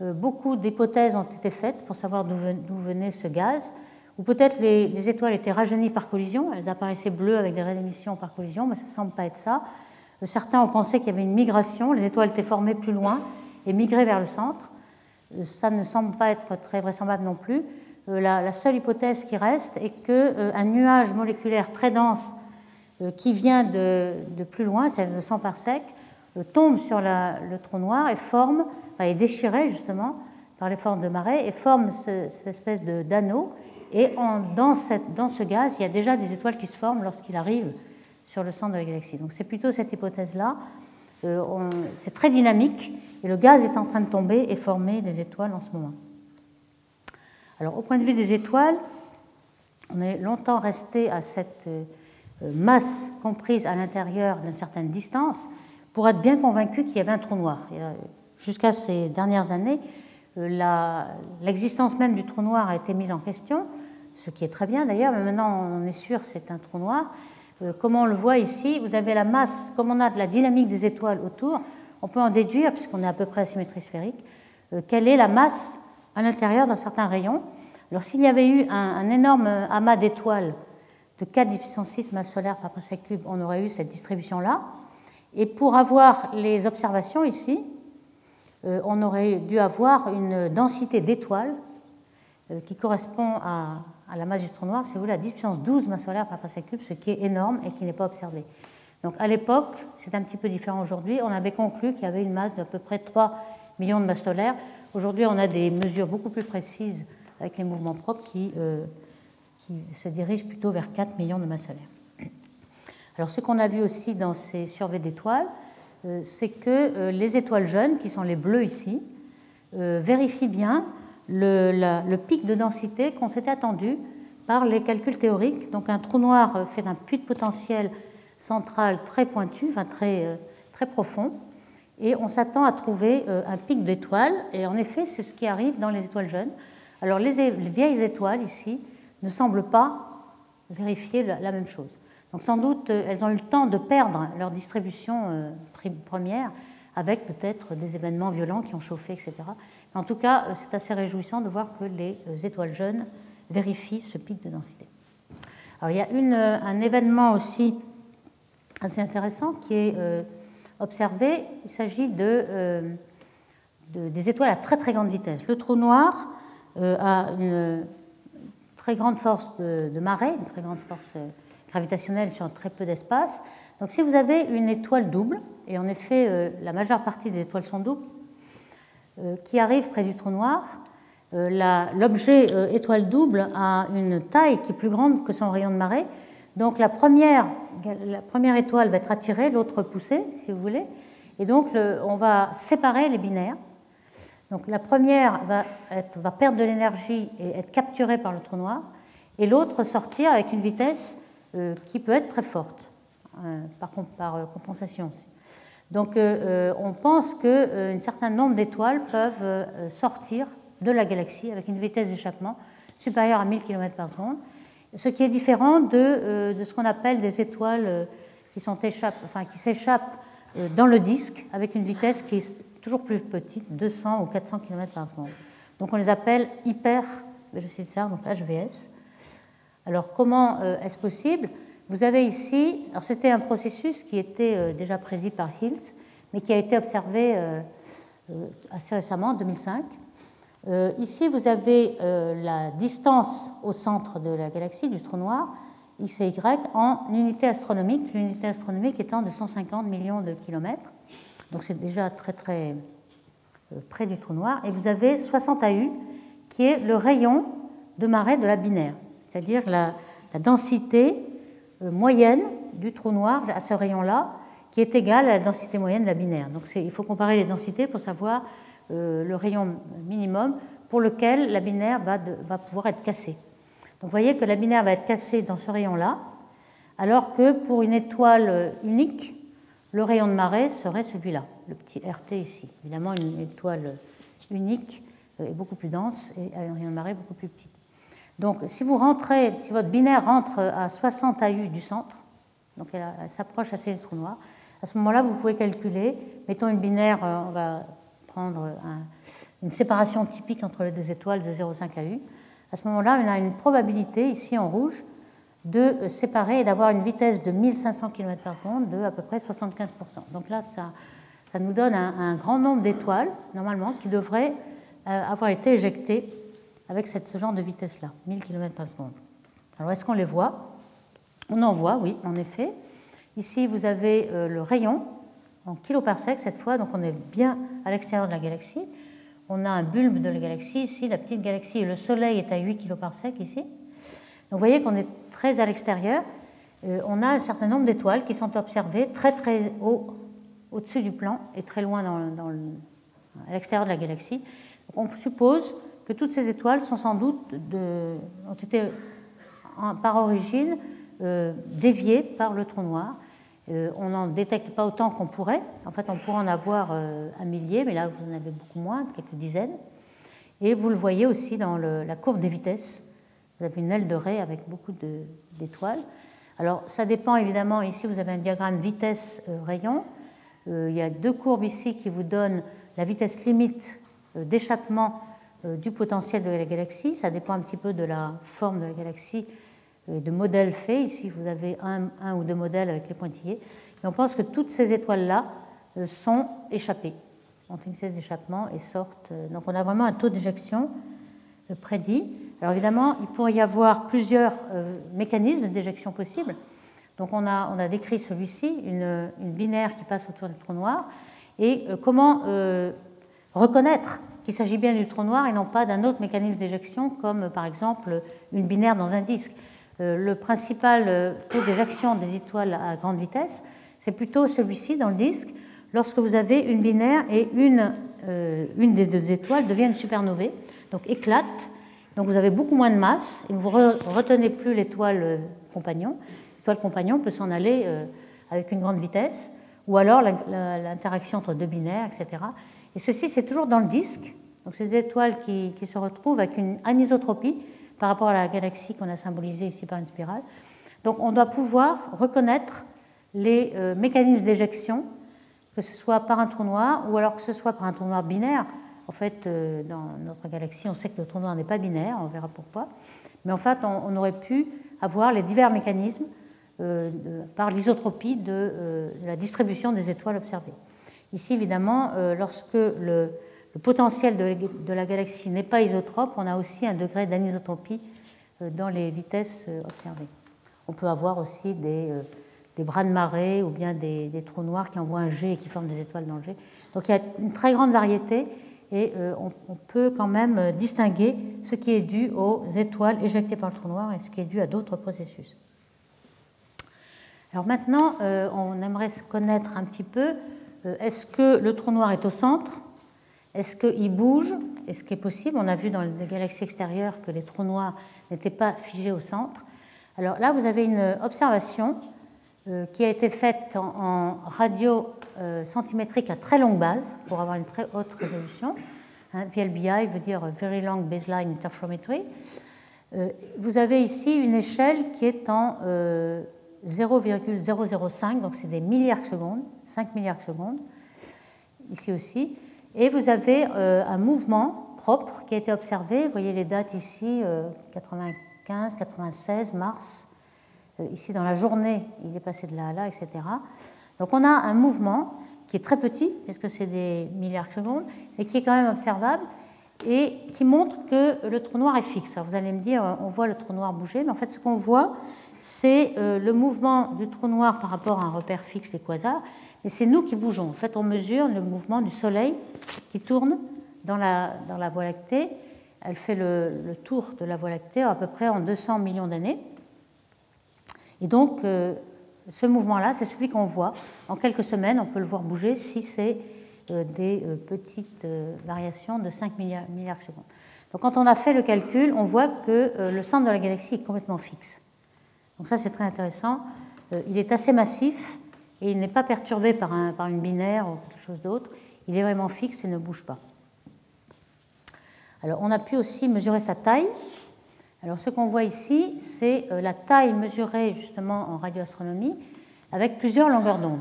Beaucoup d'hypothèses ont été faites pour savoir d'où venait ce gaz ou peut-être les, étoiles étaient rajeunies par collision, elles apparaissaient bleues avec des raies d'émission par collision, mais ça ne semble pas être ça. Euh, certains ont pensé qu'il y avait une migration, les étoiles étaient formées plus loin, et migrer vers le centre. Ça ne semble pas être très vraisemblable non plus. La, seule hypothèse qui reste est qu'un nuage moléculaire très dense qui vient de, plus loin, c'est de 100 sec, tombe sur le trou noir et forme, est déchiré justement par les formes de marée et forme cette espèce d'anneau. Et dans, ce gaz, il y a déjà des étoiles qui se forment lorsqu'il arrive sur le centre de la galaxie. Donc c'est plutôt cette hypothèse-là. Euh, c'est très dynamique et le gaz est en train de tomber et former des étoiles en ce moment. Alors au point de vue des étoiles, on est longtemps resté à cette euh, masse comprise à l'intérieur d'une certaine distance pour être bien convaincu qu'il y avait un trou noir. Jusqu'à ces dernières années, euh, l'existence même du trou noir a été mise en question, ce qui est très bien d'ailleurs, mais maintenant on est sûr c'est un trou noir. Euh, comme on le voit ici, vous avez la masse, comme on a de la dynamique des étoiles autour, on peut en déduire, puisqu'on est à peu près à symétrie sphérique, euh, quelle est la masse à l'intérieur d'un certain rayon. Alors s'il y avait eu un, énorme amas d'étoiles de 4 10 puissance 6 masse solaire par parsec cube, on aurait eu cette distribution-là. Et pour avoir les observations ici, euh, on aurait dû avoir une densité d'étoiles euh, qui correspond à, la masse du trou noir, c'est vous la 10 puissance 12 masse solaire par parsec cube, ce qui est énorme et qui n'est pas observé. Donc à l'époque, c'est un petit peu différent aujourd'hui, on avait conclu qu'il y avait une masse d'à peu près 3 millions de masses solaires. Aujourd'hui, on a des mesures beaucoup plus précises avec les mouvements propres qui, euh, qui se dirigent plutôt vers 4 millions de masses solaires. Alors ce qu'on a vu aussi dans ces surveys d'étoiles, euh, c'est que euh, les étoiles jeunes, qui sont les bleus ici, vérifient bien le, pic de densité qu'on s'était attendu par les calculs théoriques. Donc un trou noir fait un puits de potentiel central très pointu, enfin très, très profond, et on s'attend à trouver un pic d'étoiles, et en effet c'est ce qui arrive dans les étoiles jeunes. Alors les, vieilles étoiles ici ne semblent pas vérifier la même chose. Donc sans doute, euh, elles ont eu le temps de perdre leur distribution euh, première avec peut-être des événements violents qui ont chauffé, etc. en tout cas, euh, c'est assez réjouissant de voir que les étoiles jeunes vérifient ce pic de densité. Alors il y a une, un événement aussi assez intéressant qui est observé. Il s'agit de, des étoiles à très très grande vitesse. Le trou noir a une très grande force de marée, une très grande force gravitationnelle sur très peu d'espace. Donc si vous avez une étoile double, et en effet euh, la majeure partie des étoiles sont doubles, euh, qui arrive près du trou noir, euh, l'objet étoile double a une taille qui est plus grande que son rayon de marée. Donc la première, la première étoile va être attirée, l'autre poussée, si vous voulez. Et donc on va séparer les binaires. Donc la première va, perdre de l'énergie et être capturée par le trou noir, et l'autre sortir avec une vitesse qui peut être très forte par, par euh, compensation. Donc on pense qu'un certain nombre d'étoiles peuvent sortir de la galaxie avec une vitesse d'échappement supérieure à 1000 km par seconde, ce qui est différent de, ce qu'on appelle des étoiles qui s'échappent dans le disque avec une vitesse qui est toujours plus petite, 200 ou 400 km par seconde. Donc on les appelle hyper, je cite ça, donc HVS. Alors comment euh, est-ce possible? Vous avez ici, c'était un processus qui était euh, déjà prédit par Hills, mais qui a été observé euh, assez récemment, en 2005. Ici, vous avez la distance au centre de la galaxie, du trou noir, X et Y, en unité astronomique, l'unité astronomique étant de 150 millions de kilomètres. Donc c'est déjà très très près du trou noir. Et vous avez 60 AU, qui est le rayon de marée de la binaire c'est-à-dire la, densité euh, moyenne du trou noir à ce rayon-là, qui est égale à la densité moyenne de la binaire. Donc il faut comparer les densités pour savoir euh, le rayon minimum pour lequel la binaire va, pouvoir être cassée. Donc vous voyez que la binaire va être cassée dans ce rayon-là, alors que pour une étoile unique, le rayon de marée serait celui-là, le petit RT ici. Évidemment, une étoile unique euh, est beaucoup plus dense et un rayon de marée beaucoup plus petit. Donc, si vous rentrez, si votre binaire rentre à 60 AU du centre, donc elle, s'approche assez du trou noir, à ce moment-là, vous pouvez calculer, mettons une binaire, euh, on va prendre une séparation typique entre les deux étoiles de 0,5 AU. À ce moment-là, on a une probabilité, ici en rouge, de séparer et d'avoir une vitesse de 1500 km par seconde de à peu près 75%. Donc là, ça, nous donne un, grand nombre d'étoiles, normalement, qui devraient euh, avoir été éjectées avec ce genre de vitesse-là, 1000 km par seconde. Alors, est-ce qu'on les voit? On en voit, oui, en effet. Ici, vous avez euh, le rayon en kiloparsec cette fois, donc on est bien à l'extérieur de la galaxie. On a un bulbe de la galaxie ici, la petite galaxie, et le Soleil est à 8 kiloparsecs ici. Donc vous voyez qu'on est très à l'extérieur. Euh, on a un certain nombre d'étoiles qui sont observées très très haut au-dessus du plan et très loin à l'extérieur de la galaxie. on suppose que toutes ces étoiles sont sans doute ont été par origine euh, déviées par le trou noir. Euh, on n'en détecte pas autant qu'on pourrait. En fait, on pourrait en avoir un millier, mais là, vous en avez beaucoup moins, quelques dizaines. Et vous le voyez aussi dans la courbe des vitesses. Vous avez une aile de raie avec beaucoup d'étoiles. Alors, ça dépend évidemment. Ici, vous avez un diagramme vitesse-rayon. Euh, il y a deux courbes ici qui vous donnent la vitesse limite euh, d'échappement euh, du potentiel de la galaxie. Ça dépend un petit peu de la forme de la galaxie de modèles faits. Ici, vous avez un, ou deux modèles avec les pointillés. Et on pense que toutes ces étoiles-là sont échappées, ont une vitesse d'échappement et sortent. Donc, on a vraiment un taux d'éjection prédit. Alors évidemment, il pourrait y avoir plusieurs euh, mécanismes d'éjection possibles. Donc on a, décrit celui-ci, une, binaire qui passe autour du trou noir, et euh, comment euh, reconnaître qu'il s'agit bien du trou noir et non pas d'un autre mécanisme d'éjection, comme par exemple une binaire dans un disque. le principal taux d'éjection des étoiles à grande vitesse, c'est plutôt celui-ci dans le disque, lorsque vous avez une binaire et une, une des deux étoiles devient une supernovae, donc éclate donc vous avez beaucoup moins de masse et vous ne retenez plus l'étoile euh, compagnon. L'étoile compagnon peut s'en aller euh, avec une grande vitesse, ou alors l'interaction entre deux binaires, etc. Et ceci, c'est toujours dans le disque. Donc c'est des étoiles qui, se retrouvent avec une anisotropie par rapport à la galaxie qu'on a symbolisée ici par une spirale. Donc on doit pouvoir reconnaître les euh, mécanismes d'éjection, que ce soit par un trou noir ou alors que ce soit par un trou noir binaire. En fait, euh, dans notre galaxie, on sait que le trou noir n'est pas binaire, on verra pourquoi. Mais en fait, on, aurait pu avoir les divers mécanismes euh, par l'isotropie euh, de, la distribution des étoiles observées. Ici, évidemment, lorsque le, potentiel de, la galaxie n'est pas isotrope, on a aussi un degré d'anisotropie dans les vitesses observées. On peut avoir aussi des, bras de marée ou bien des, trous noirs qui envoient un jet et qui forment des étoiles dans le jet. Donc il y a une très grande variété et euh, on, peut quand même euh, distinguer ce qui est dû aux étoiles éjectées par le trou noir et ce qui est dû à d'autres processus. Alors maintenant, euh, on aimerait connaître un petit peu, est-ce que le trou noir est au centre? Est-ce qu'il bouge? Est-ce qu'il est possible? On a vu dans les galaxies extérieures que les trous noirs n'étaient pas figés au centre. Alors là, vous avez une observation qui a été faite en radio euh, centimétrique à très longue base pour avoir une très haute résolution. Hein, VLBI veut dire Very Long Baseline Interferometry. Euh, vous avez ici une échelle qui est en 0,005, euh, donc c'est des milliards de secondes, 5 milliards de secondes, ici aussi. Et vous avez un mouvement propre qui a été observé. Vous voyez les dates ici, 95, 96, mars. ici, dans la journée, il est passé de là à là, etc. Donc on a un mouvement qui est très petit, puisque c'est des milliards de secondes, mais qui est quand même observable et qui montre que le trou noir est fixe. Vous allez me dire, on voit le trou noir bouger, mais en fait ce qu'on voit, c'est euh, le mouvement du trou noir par rapport à un repère fixe, les quasars, mais c'est nous qui bougeons. En fait, on mesure le mouvement du Soleil qui tourne dans la, Voie lactée. Elle fait le, tour de la Voie lactée à peu près en 200 millions d'années. Et donc, euh, ce mouvement-là, c'est celui qu'on voit. En quelques semaines, on peut le voir bouger si c'est euh, des petites variations de 5 milliards, de secondes. Donc quand on a fait le calcul, on voit que le centre de la galaxie est complètement fixe. Donc ça, c'est très intéressant. Il est assez massif et il n'est pas perturbé par, un, par une binaire ou quelque chose d'autre. Il est vraiment fixe et ne bouge pas. Alors on a pu aussi mesurer sa taille. Alors ce qu'on voit ici, c'est euh, la taille mesurée justement en radioastronomie avec plusieurs longueurs d'onde.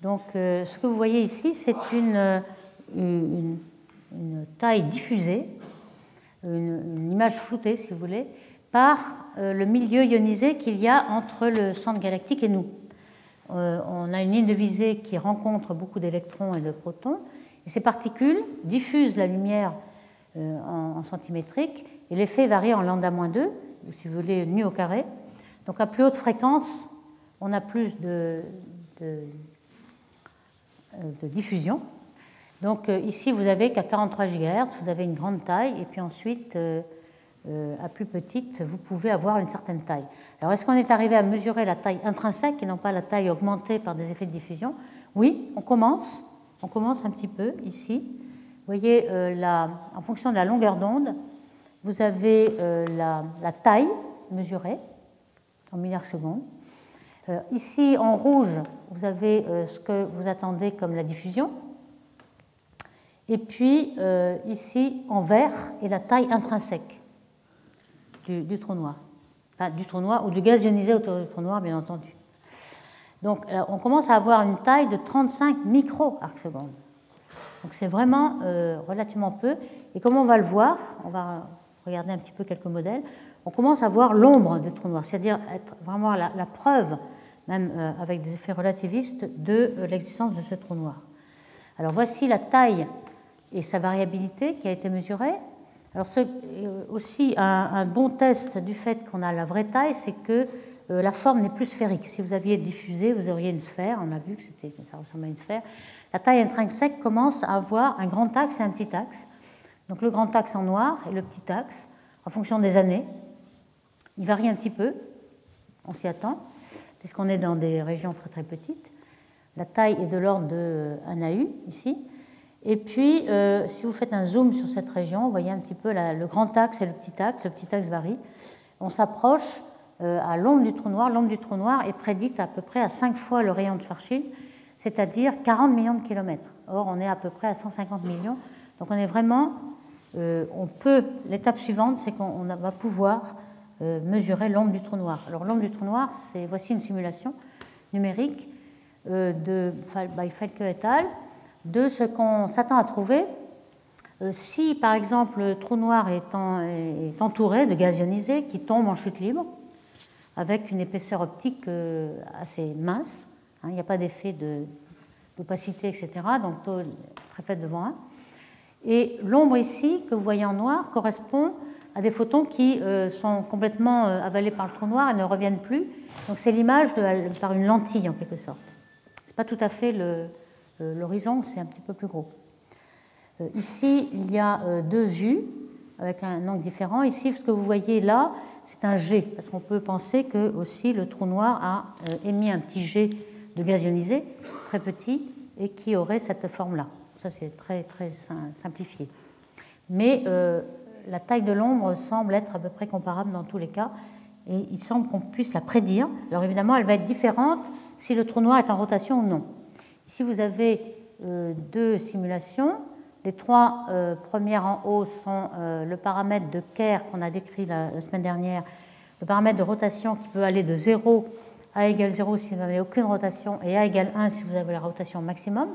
Donc euh, ce que vous voyez ici, c'est une, euh, une, taille diffusée, une, image floutée si vous voulez, par le milieu ionisé qu'il y a entre le centre galactique et nous. on a une ligne de visée qui rencontre beaucoup d'électrons et de protons. Ces particules diffusent la lumière en, centimétrique et l'effet varie en lambda-2, ou si vous voulez, nu au carré. Donc à plus haute fréquence, on a plus de, de, diffusion. Donc ici, vous avez qu'à 43 GHz, vous avez une grande taille, et puis ensuite, euh, à plus petite, vous pouvez avoir une certaine taille. Alors, est-ce qu'on est arrivé à mesurer la taille intrinsèque et non pas la taille augmentée par des effets de diffusion? Oui, on commence. On commence un petit peu ici. Vous voyez, euh, en fonction de la longueur d'onde, vous avez euh, la, taille mesurée en milliards secondes. ici, en rouge, vous avez ce que vous attendez comme la diffusion. Et puis, ici, en vert, est la taille intrinsèque du, trou noir. du trou noir ou du gaz ionisé autour du trou noir, bien entendu. Donc euh, on commence à avoir une taille de 35 micro-arcs secondes. Donc c'est vraiment euh, relativement peu. Et comme on va le voir, on va regarder un petit peu quelques modèles, on commence à voir l'ombre du trou noir, c'est-à-dire être vraiment la, preuve, même euh, avec des effets relativistes, de l'existence de ce trou noir. Alors voici la taille et sa variabilité qui a été mesurée. Alors euh, aussi un, bon test du fait qu'on a la vraie taille, c'est que euh, la forme n'est plus sphérique. Si vous aviez diffusé, vous auriez une sphère. On a vu que ça ressemble à une sphère. La taille intrinsèque commence à avoir un grand axe et un petit axe. Donc le grand axe en noir et le petit axe, en fonction des années, il varie un petit peu. On s'y attend, puisqu'on est dans des régions très très petites. La taille est de l'ordre de 1 AU ici. Et puis, euh, si vous faites un zoom sur cette région, vous voyez un petit peu le grand axe et le petit axe. Le petit axe varie. On s'approche euh, à l'ombre du trou noir. L'ombre du trou noir est prédite à peu près à 5 fois le rayon de Schwarzschild, c'est-à-dire 40 millions de kilomètres. Or, on est à peu près à 150 millions. Donc, on est vraiment. Euh, on peut. L'étape suivante, c'est qu'on va pouvoir mesurer l'ombre du trou noir. Alors, l'ombre du trou noir, c'est voici une simulation numérique de Falke et al de ce qu'on s'attend à trouver euh, si, par exemple, le trou noir est, entouré de gaz ionisé qui tombent en chute libre, avec une épaisseur optique euh, assez mince. Hein, il n'y a pas d'effet d'opacité, etc. Donc, taux très faible devant 1. Et l'ombre ici, que vous voyez en noir, correspond à des photons qui euh, sont complètement avalés par le trou noir et ne reviennent plus. Donc, c'est l'image par une lentille, en quelque sorte. Ce n'est pas tout à fait le, l'horizon, c'est un petit peu plus gros. Euh, ici, il y a euh, deux U avec un angle différent. Ici, ce que vous voyez là, c'est un G, parce qu'on peut penser que aussi le trou noir a émis un petit G de gaz ionisé, très petit, et qui aurait cette forme-là. Ça, c'est très, très simplifié. Mais la taille de l'ombre semble être à peu près comparable dans tous les cas, et il semble qu'on puisse la prédire. Alors évidemment, elle va être différente si le trou noir est en rotation ou non. Ici, vous avez euh, deux simulations. Les trois euh, premières en haut sont euh, le paramètre de Kerr qu'on a décrit la, semaine dernière, le paramètre de rotation qui peut aller de 0 à égale 0 si vous n'avez aucune rotation et à égale 1 si vous avez la rotation maximum.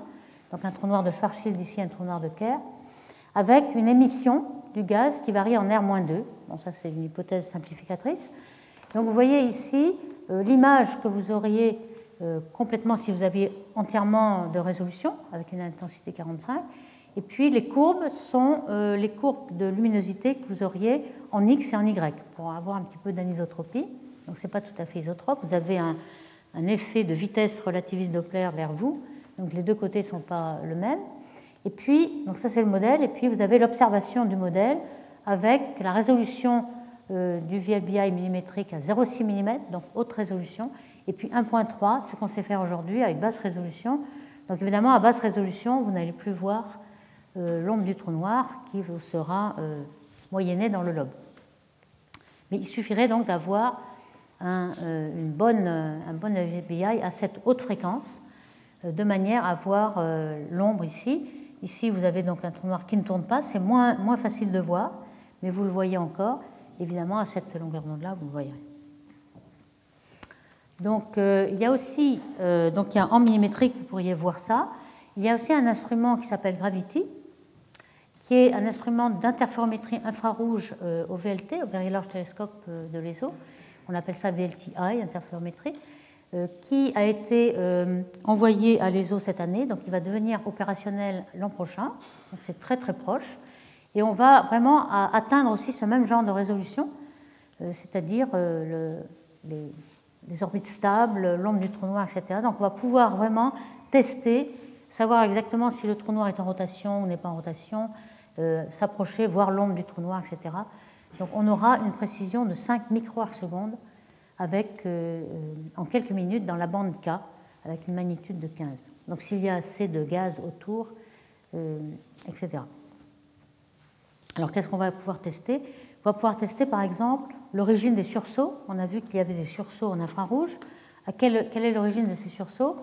Donc un trou noir de Schwarzschild ici, un trou noir de Kerr, avec une émission du gaz qui varie en R-2. Bon, ça c'est une hypothèse simplificatrice. Donc vous voyez ici l'image que vous auriez complètement si vous aviez entièrement de résolution avec une intensité 45. Et puis les courbes sont euh, les courbes de luminosité que vous auriez en X et en Y pour avoir un petit peu d'anisotropie. Donc ce n'est pas tout à fait isotrope. Vous avez un, effet de vitesse relativiste Doppler vers vous. Donc les deux côtés ne sont pas le même. Et puis, donc ça c'est le modèle. Et puis vous avez l'observation du modèle avec la résolution euh, du VLBI millimétrique à 0,6 mm, donc haute résolution, et puis 1.3, ce qu'on sait faire aujourd'hui avec basse résolution. Donc évidemment, à basse résolution, vous n'allez plus voir euh, l'ombre du trou noir qui vous sera euh, moyennée dans le lobe. Mais il suffirait donc d'avoir un, euh, bonne, un bon VBI à cette haute fréquence, de manière à voir l'ombre ici. Ici, vous avez donc un trou noir qui ne tourne pas, c'est moins, moins facile de voir, mais vous le voyez encore. Évidemment, à cette longueur d'onde-là, vous le voyez. Donc euh, il y a aussi, euh, donc il y a en millimétrique, vous pourriez voir ça. Il y a aussi un instrument qui s'appelle Gravity, qui est un instrument d'interférométrie infrarouge euh, au VLT, au Very Large Telescope de l'ESO. On appelle ça VLTI, interférométrie. qui a été envoyé à l'ESO cette année, donc il va devenir opérationnel l'an prochain, donc c'est très très proche. Et on va vraiment atteindre aussi ce même genre de résolution, c'est-à-dire les, les orbites stables, l'ombre du trou noir, etc. Donc on va pouvoir vraiment tester, savoir exactement si le trou noir est en rotation ou n'est pas en rotation, euh, s'approcher, voir l'ombre du trou noir, etc. Donc on aura une précision de 5 microarcs secondes avec, euh, euh, en quelques minutes dans la bande K avec une magnitude de 15. Donc s'il y a assez de gaz autour, etc. Alors qu'est-ce qu'on va pouvoir tester? On va pouvoir tester par exemple l'origine des sursauts. On a vu qu'il y avait des sursauts en infrarouge. quelle, est l'origine de ces sursauts?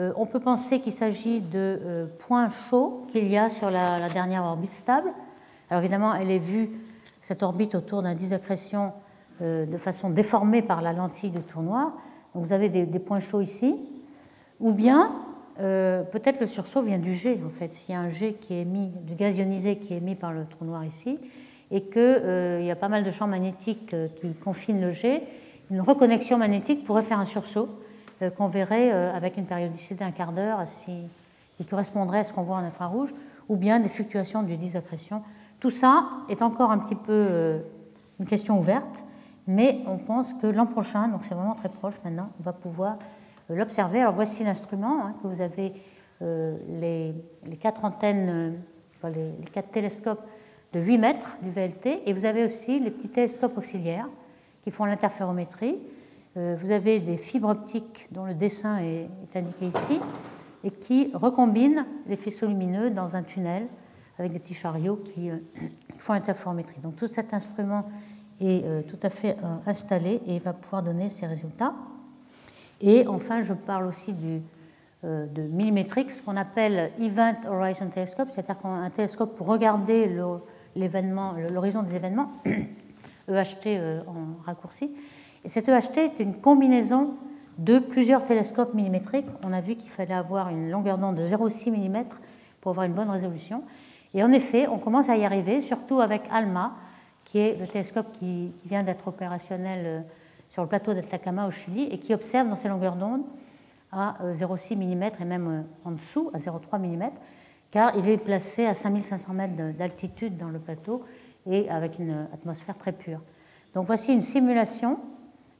Euh, On peut penser qu'il s'agit de euh, points chauds qu'il y a sur la, dernière orbite stable. Alors évidemment, elle est vue, cette orbite, autour d'un disque d'accrétion euh, de façon déformée par la lentille du tour noir. Donc vous avez des, points chauds ici. Ou bien, peut-être le sursaut vient du jet, en fait. S'il y a un jet qui est émis, du gaz ionisé qui est émis par le trou noir ici, et qu'il euh, y a pas mal de champs magnétiques euh, qui confinent le jet, une reconnexion magnétique pourrait faire un sursaut euh, qu'on verrait avec une périodicité d'un quart d'heure qui correspondrait à ce qu'on voit en infrarouge, ou bien des fluctuations du disque d'accrétion. Tout ça est encore un petit peu une question ouverte, mais on pense que l'an prochain, donc c'est vraiment très proche maintenant, on va pouvoir l'observer. Alors voici l'instrument hein, que vous avez les, quatre antennes, les, quatre télescopes de 8 mètres du VLT. Et vous avez aussi les petits télescopes auxiliaires qui font l'interférométrie. Euh, vous avez des fibres optiques dont le dessin est, indiqué ici et qui recombinent les faisceaux lumineux dans un tunnel avec des petits chariots qui euh, font l'interférométrie. Donc tout cet instrument est euh, tout à fait installé et va pouvoir donner ses résultats. Et enfin, je parle aussi du, de millimétrique, ce qu'on appelle Event Horizon Telescope, c'est-à-dire un télescope pour regarder le, l'horizon des événements, EHT euh, en raccourci. Et cet EHT, c'est une combinaison de plusieurs télescopes millimétriques. On a vu qu'il fallait avoir une longueur d'onde de 0,6 mm pour avoir une bonne résolution. Et en effet, on commence à y arriver, surtout avec ALMA, qui est le télescope qui, vient d'être opérationnel euh, sur le plateau d'Atacama au Chili et qui observe dans ces longueurs d'onde à 0,6 euh, mm et même en dessous, à 0,3 mm car il est placé à 5500 mètres d'altitude dans le plateau et avec une atmosphère très pure. Donc voici une simulation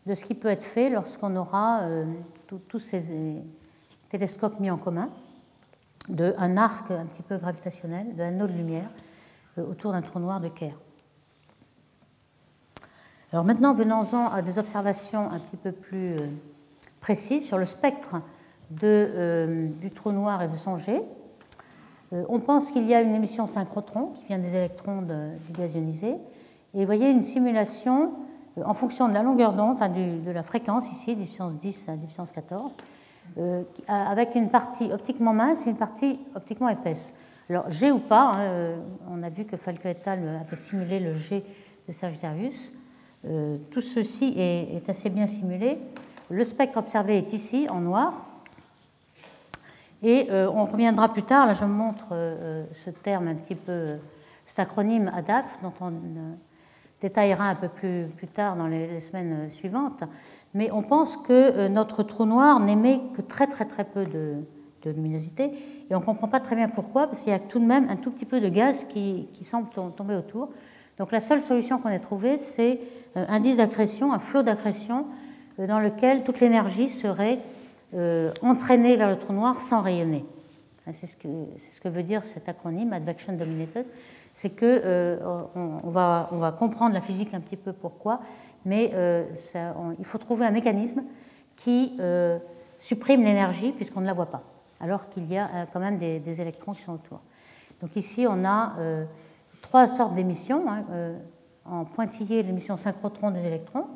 de ce qui peut être fait lorsqu'on aura euh, tous ces télescopes mis en commun, d'un arc un petit peu gravitationnel, d'un anneau de lumière euh, autour d'un trou noir de Kerr. Alors maintenant, venons-en à des observations un petit peu plus euh, précises sur le spectre du trou noir et de son jet. Euh, on pense qu'il y a une émission synchrotron qui vient des électrons du gaz ionisé. Et vous voyez une simulation euh, en fonction de la longueur d'onde, de la fréquence ici, puissance 10 à puissance 14, euh, avec une partie optiquement mince et une partie optiquement épaisse. Alors, G ou pas, hein, on a vu que Falco et al. avait simulé le G de Sagittarius. tout ceci est, assez bien simulé. Le spectre observé est ici, en noir, et euh, on reviendra plus tard, là je montre euh, ce terme un petit peu, cet acronyme ADAF, dont on euh, détaillera un peu plus, plus tard dans les, semaines suivantes. Mais on pense que notre trou noir n'émet que très très très peu de, luminosité. Et on ne comprend pas très bien pourquoi, parce qu'il y a tout de même un tout petit peu de gaz qui, qui semble tomber autour. Donc la seule solution qu'on ait trouvée, c'est un disque d'accrétion, un flot d'accrétion, dans lequel toute l'énergie serait euh, entraîner vers le trou noir sans rayonner. C'est ce, que, que veut dire cet acronyme, Advection Dominated. C'est qu'on euh, va, comprendre la physique un petit peu pourquoi, mais euh, il faut trouver un mécanisme qui supprime l'énergie puisqu'on ne la voit pas, alors qu'il y a quand même des, électrons qui sont autour. Donc ici, on a trois sortes d'émissions. Hein, en pointillé, l'émission synchrotron des électrons.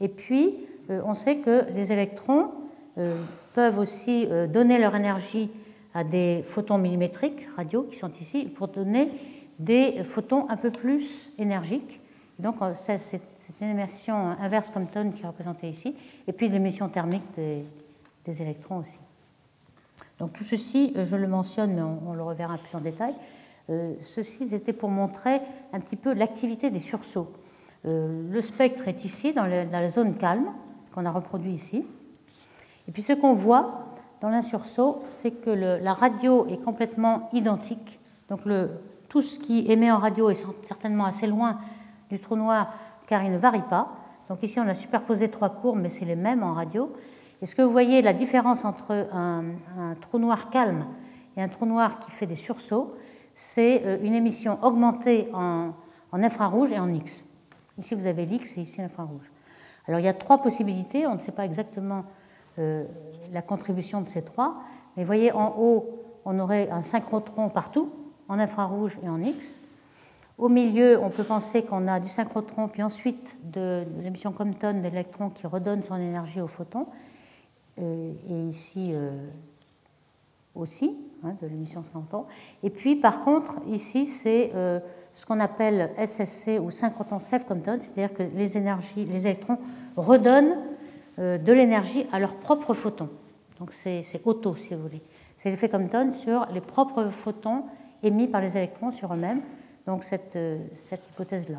Et puis, on sait que les électrons peuvent aussi euh, donner leur énergie à des photons millimétriques radio qui sont ici pour donner des photons un peu plus énergiques. Donc euh, c'est une émission inverse Compton qui est représentée ici, et puis l'émission thermique des, électrons aussi. Donc tout ceci, je le mentionne, mais on, le reverra plus en détail. ceci, c'était pour montrer un petit peu l'activité des sursauts. le spectre est ici, dans la zone calme, qu'on a reproduit ici. Et puis ce qu'on voit dans un sursaut, c'est que la radio est complètement identique. Donc tout ce qui émet en radio est certainement assez loin du trou noir car il ne varie pas. Donc ici on a superposé trois courbes mais c'est les mêmes en radio. Est-ce que vous voyez la différence entre un, trou noir calme et un trou noir qui fait des sursauts? C'est euh, une émission augmentée en, infrarouge et en X. Ici, vous avez l'X et ici l'infrarouge. Alors, il y a trois possibilités. On ne sait pas exactement la contribution de ces trois. Mais vous voyez, en haut, on aurait un synchrotron partout, en infrarouge et en X. Au milieu, on peut penser qu'on a du synchrotron, puis ensuite de, l'émission Compton d'électrons qui redonne son énergie au photon. Euh, et ici euh, aussi, hein, de l'émission Scanton. Et puis, par contre, ici, c'est euh, ce qu'on appelle SSC ou synchroton self-compton, c'est-à-dire que les, énergies, les électrons redonnent de l'énergie à leurs propres photons. Donc, c'est auto, si vous voulez. C'est l'effet Compton sur les propres photons émis par les électrons sur eux-mêmes. Donc, cette, cette hypothèse-là.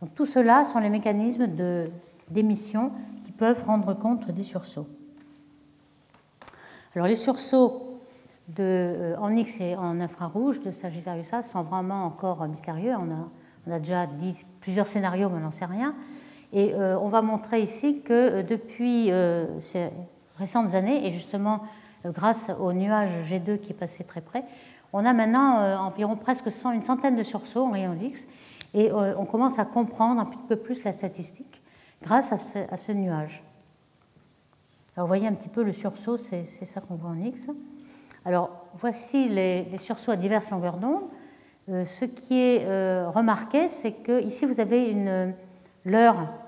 Donc, tout cela sont les mécanismes d'émission qui peuvent rendre compte des sursauts. Alors les sursauts de, euh, en X et en infrarouge de Sagittarius A sont vraiment encore mystérieux. On a, on a déjà dit plusieurs scénarios, mais on n'en sait rien. Et euh, on va montrer ici que euh, depuis ces récentes années, et justement grâce au nuage G2 qui est passé très près, on a maintenant environ presque 100, une centaine de sursauts en rayons X, et on commence à comprendre un petit peu plus la statistique grâce à ce, nuage. Alors, vous voyez un petit peu le sursaut, c'est ça qu'on voit en X. Alors, voici les, sursauts à diverses longueurs d'onde. Euh, ce qui est euh, remarqué, c'est que ici vous avez une l'heure euh,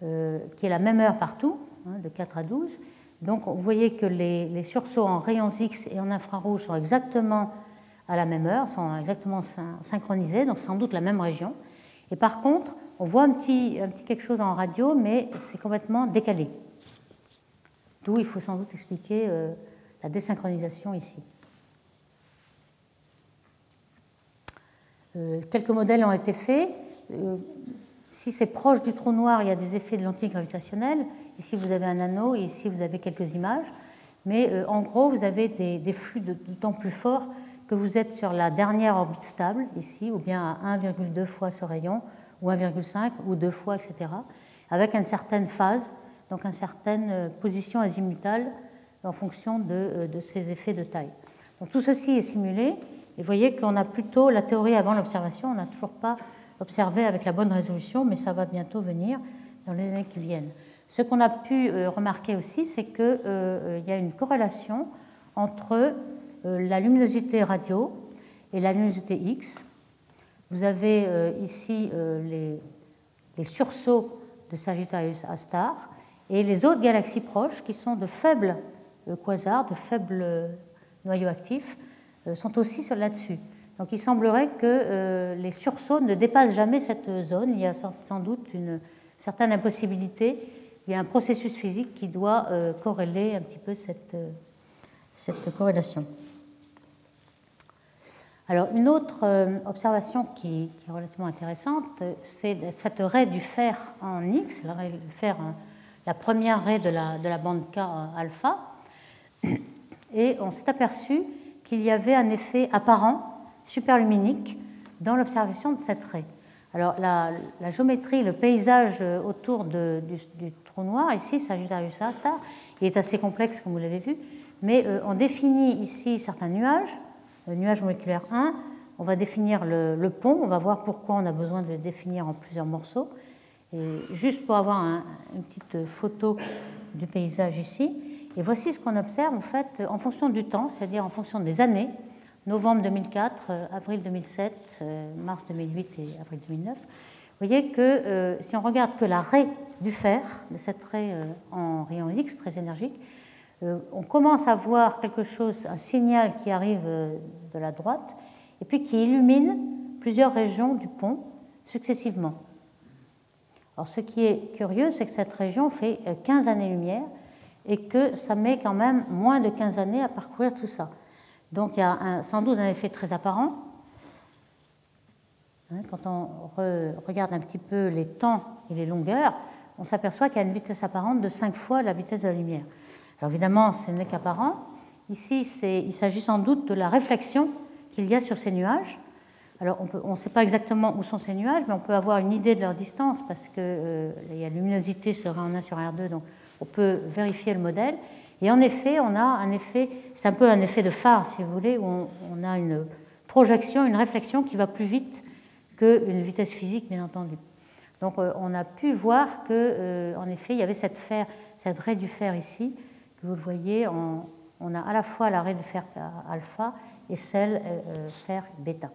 qui est la même heure partout, hein, de 4 à 12. Donc, vous voyez que les, sursauts en rayons X et en infrarouge sont exactement à la même heure, sont exactement synchronisés, donc sans doute la même région. Et par contre, on voit un petit, quelque chose en radio, mais c'est complètement décalé. D'où il faut sans doute expliquer euh, la désynchronisation ici. Euh, quelques modèles ont été faits. Euh, si c'est proche du trou noir, il y a des effets de lentille gravitationnelle. Ici, vous avez un anneau et ici, vous avez quelques images. Mais en gros, vous avez des, flux d'autant plus forts que vous êtes sur la dernière orbite stable, ici, ou bien à 1,2 fois ce rayon, ou 1,5, ou 2 fois, etc., avec une certaine phase donc une certaine euh, position azimutale en fonction euh, de, ces effets de taille. Donc tout ceci est simulé, et vous voyez qu'on a plutôt la théorie avant l'observation, on n'a toujours pas observé avec la bonne résolution, mais ça va bientôt venir dans les années qui viennent. Ce qu'on a pu euh, remarquer aussi, c'est qu'il y a une corrélation entre la luminosité radio et la luminosité X. Vous avez ici les, sursauts de Sagittarius A star, et les autres galaxies proches, qui sont de faibles euh, quasars, de faibles euh, noyaux actifs, euh, sont aussi là-dessus. Donc il semblerait que les sursauts ne dépassent jamais cette zone. Il y a sans doute une certaine impossibilité. Il y a un processus physique qui doit corréler un petit peu cette, cette corrélation. Alors une autre observation qui, est relativement intéressante, c'est cette raie du fer en X, fer la première raie de la, de la bande K alpha, et on s'est aperçu qu'il y avait un effet apparent superluminique dans l'observation de cette raie. Alors la, géométrie, le paysage autour de, du, trou noir, ici, Sagittarius A star, il est assez complexe comme vous l'avez vu, mais euh, on définit ici certains nuages, le nuage moléculaire 1, on va définir le, pont, on va voir pourquoi on a besoin de le définir en plusieurs morceaux, juste pour avoir une petite photo du paysage ici. Et voici ce qu'on observe en fait en fonction du temps, c'est-à-dire en fonction des années, novembre 2004, euh, avril 2007, euh, mars 2008 et avril 2009. Vous voyez que euh, si on regarde que la raie du fer, de cette raie en rayon X très énergique, on commence à voir quelque chose, un signal qui arrive de la droite, et puis qui illumine plusieurs régions du pont successivement. Alors, ce qui est curieux, c'est que cette région fait 15 euh, années-lumière et que ça met quand même moins de 15 années à parcourir tout ça. Donc, il y a sans doute un effet très apparent. Hein, quand on regarde un petit peu les temps et les longueurs, on s'aperçoit qu'il y a une vitesse apparente de 5 fois la vitesse de la lumière. Alors évidemment, ce n'est qu'apparent. Ici, il s'agit sans doute de la réflexion qu'il y a sur ces nuages. Alors on ne sait pas exactement où sont ces nuages, mais on peut avoir une idée de leur distance parce que euh, la luminosité serait en 1 sur R2, donc on peut vérifier le modèle. Et en effet, on a un effet, c'est un peu un effet de phare, si vous voulez, où on, a une projection, une réflexion qui va plus vite qu'une vitesse physique, bien entendu. Donc euh, on a pu voir que, euh, en effet, il y avait cette, fer, cette raie du fer ici, que vous le voyez, on, a à la fois la raie de fer alpha et celle euh, fer bêta.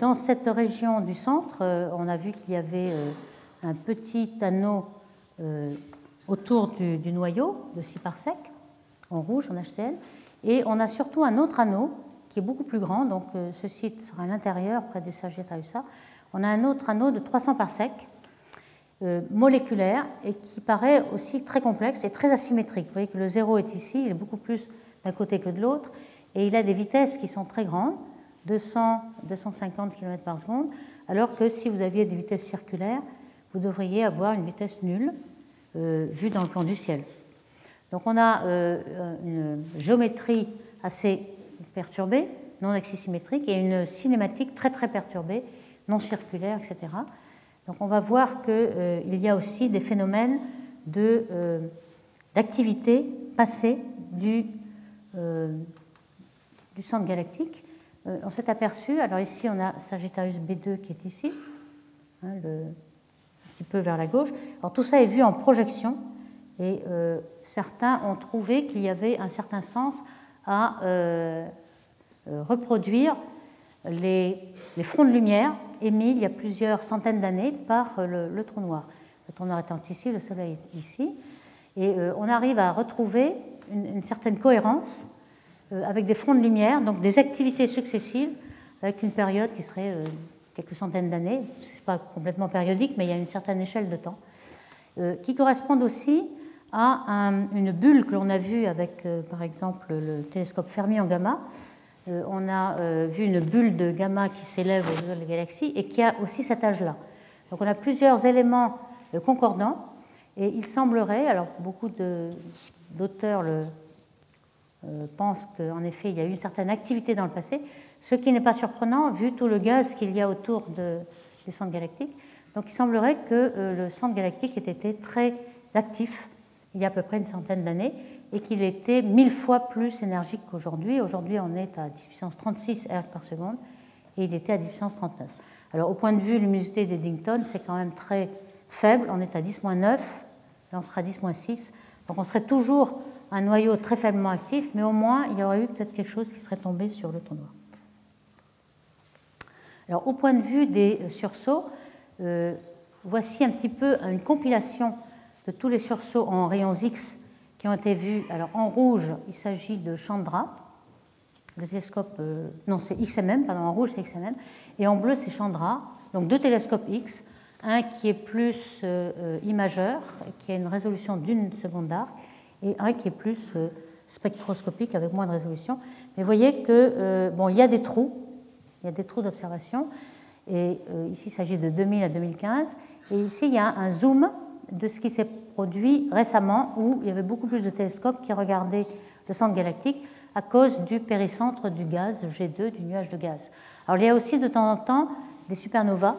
Dans cette région du centre, on a vu qu'il y avait un petit anneau autour du, noyau de 6 parsec, en rouge, en HCl, et on a surtout un autre anneau qui est beaucoup plus grand. Donc, euh, ce site sera à l'intérieur, près du Sagittarius On a un autre anneau de 300 parsecs, euh, moléculaire, et qui paraît aussi très complexe et très asymétrique. Vous voyez que le zéro est ici, il est beaucoup plus d'un côté que de l'autre, et il a des vitesses qui sont très grandes, 200, 250 km par seconde, alors que si vous aviez des vitesses circulaires, vous devriez avoir une vitesse nulle. euh, vue dans le plan du ciel. Donc on a une géométrie assez perturbée, non axisymétrique, et une cinématique très très perturbée, non circulaire, etc. Donc on va voir qu'il euh, y a aussi des phénomènes euh, d'activité passée du, euh, du centre galactique. on s'est aperçu, alors ici on a Sagittarius B2 qui est ici, hein, un peu vers la gauche. Alors tout ça est vu en projection, et certains ont trouvé qu'il y avait un certain sens à euh, euh, reproduire les, fronts de lumière émis il y a plusieurs centaines d'années par euh, le, trou noir. Le trou noir étant ici, le Soleil est ici. Et on arrive à retrouver une, certaine cohérence avec des fronts de lumière, donc des activités successives, avec une période qui serait quelques centaines d'années, ce n'est pas complètement périodique, mais il y a une certaine échelle de temps, qui correspondent aussi à une bulle que l'on a vue avec, euh, par exemple, le télescope Fermi en gamma. Euh, on a euh, vu une bulle de gamma qui s'élève au-delà de la galaxie et qui a aussi cet âge-là. Donc on a plusieurs éléments concordants et il semblerait, alors beaucoup d'auteurs pensent qu'en effet il y a eu une certaine activité dans le passé, ce qui n'est pas surprenant vu tout le gaz qu'il y a autour de, du centre galactique. Donc il semblerait que le centre galactique ait été très actif il y a à peu près une centaine d'années et qu'il était mille fois plus énergique qu'aujourd'hui. Aujourd'hui, on est à 10 puissance 36 R par seconde et il était à 10 puissance 39. Alors, au point de vue luminosité d'Eddington, c'est quand même très faible. On est à 10-9, là on sera à 10-6. Donc, on serait toujours un noyau très faiblement actif, mais au moins, il y aurait eu peut-être quelque chose qui serait tombé sur le trou. Alors, au point de vue des sursauts, euh, voici un petit peu une compilation de tous les sursauts en rayons X qui ont été vus. Alors en rouge, il s'agit de Chandra, le télescope, euh, non c'est XMM, pardon, en rouge c'est XMM, et en bleu c'est Chandra, donc deux télescopes X, un qui est plus euh, euh, imageur, qui a une résolution d'une seconde d'arc, et un qui est plus spectroscopique avec moins de résolution. Mais vous voyez que bon, y a des trous, il y a des trous d'observation, et ici il s'agit de 2000 à 2015, et ici il y a un zoom de ce qui s'est produit récemment, où il y avait beaucoup plus de télescopes qui regardaient le centre galactique à cause du péricentre du gaz G2, du nuage de gaz. Alors il y a aussi de temps en temps des supernovas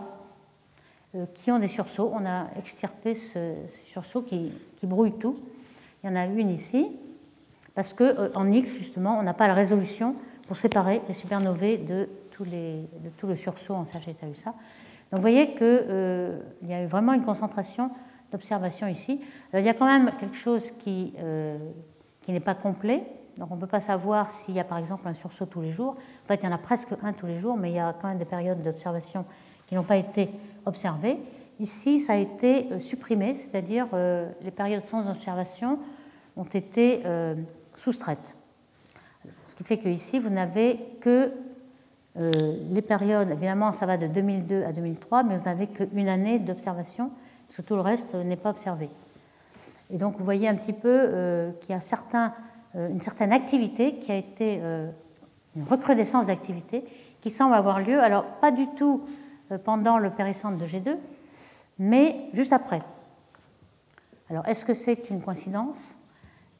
euh, qui ont des sursauts. On a extirpé ce, sursaut qui, qui, brouille tout. Il y en a une ici, parce qu'en euh, X, justement, on n'a pas la résolution pour séparer les supernovae de, de tout le sursaut en Sagittarius A. Donc vous voyez qu'il euh, y a eu vraiment une concentration d'observation ici. il y a quand même quelque chose qui, euh, qui n'est pas complet. Donc on ne peut pas savoir s'il y a par exemple un sursaut tous les jours. En fait, il y en a presque un tous les jours, mais il y a quand même des périodes d'observation qui n'ont pas été observées. Ici, ça a été euh, supprimé, c'est-à-dire euh, les périodes sans observation ont été soustraites. Ce qui fait qu'ici, vous n'avez que les périodes, évidemment, ça va de 2002 à 2003, mais vous n'avez qu'une année d'observation parce que tout le reste n'est pas observé. Et donc vous voyez un petit peu euh, qu'il y a euh, une certaine activité qui a été, euh, une recrudescence d'activité qui semble avoir lieu, alors pas du tout pendant le péricentre de G2, mais juste après. Alors, est-ce que c'est une coïncidence?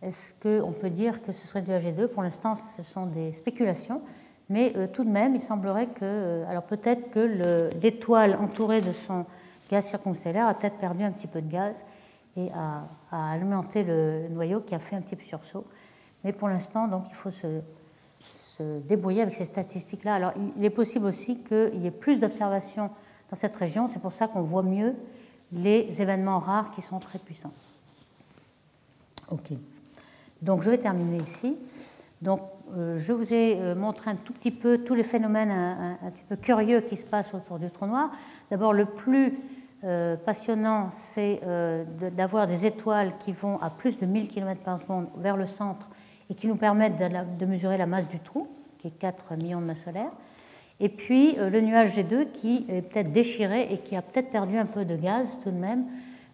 Est-ce qu'on peut dire que ce serait du AG2 Pour l'instant, ce sont des spéculations, mais euh, tout de même, il semblerait que. Euh, alors, peut-être que l'étoile entourée de son gaz circumstellaire a peut-être perdu un petit peu de gaz et a, alimenté le, noyau qui a fait un petit peu sursaut. Mais pour l'instant, donc, il faut se, se débrouiller avec ces statistiques-là. Alors, il est possible aussi qu'il y ait plus d'observations dans cette région. C'est pour ça qu'on voit mieux les événements rares qui sont très puissants. Ok. Donc, je vais terminer ici. Donc, je vous ai euh, montré un tout petit peu tous les phénomènes un, petit peu curieux qui se passent autour du trou noir. D'abord, le plus euh, passionnant, c'est d'avoir des étoiles qui vont à plus de 1000 km par seconde vers le centre et qui nous permettent de, mesurer la masse du trou, qui est 4 millions de masses solaires. Et puis le nuage G2 qui est peut-être déchiré et qui a peut-être perdu un peu de gaz tout de même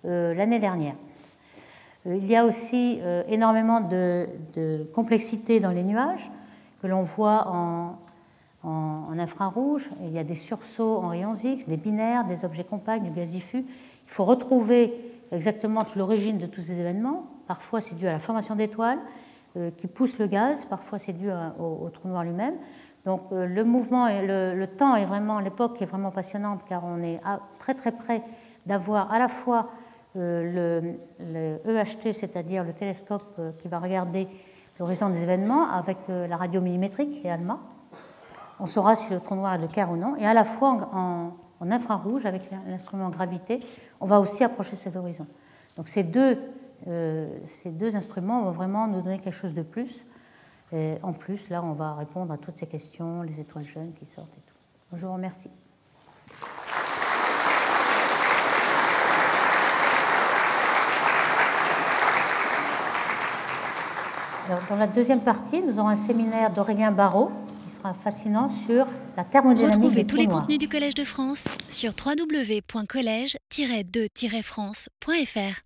l'année dernière. Il y a aussi énormément de, complexité dans les nuages que l'on voit en, infrarouge. Il y a des sursauts en rayons X, des binaires, des objets compacts, du gaz diffus. Il faut retrouver exactement l'origine de tous ces événements. Parfois, c'est dû à la formation d'étoiles euh, qui poussent le gaz, parfois, c'est dû au, trou noir lui-même. Donc, euh, le mouvement le, temps est vraiment, l'époque est vraiment passionnante car on est très très près d'avoir à la fois euh, le, le, EHT, c'est-à-dire le télescope qui va regarder l'horizon des événements avec la radio millimétrique et ALMA, on saura si le trou noir est de Kerr ou non. Et à la fois en, infrarouge, avec l'instrument gravité, on va aussi approcher cet horizon. Donc ces deux, euh, instruments vont vraiment nous donner quelque chose de plus. En plus, là, on va répondre à toutes ces questions, les étoiles jeunes qui sortent et tout. je vous remercie. Dans la deuxième partie, nous aurons un séminaire d'Aurélien Barrault, fascinant sur la thermodynamique Retrouvez tous les contenus du Collège de France sur www.colège-2-france.fr.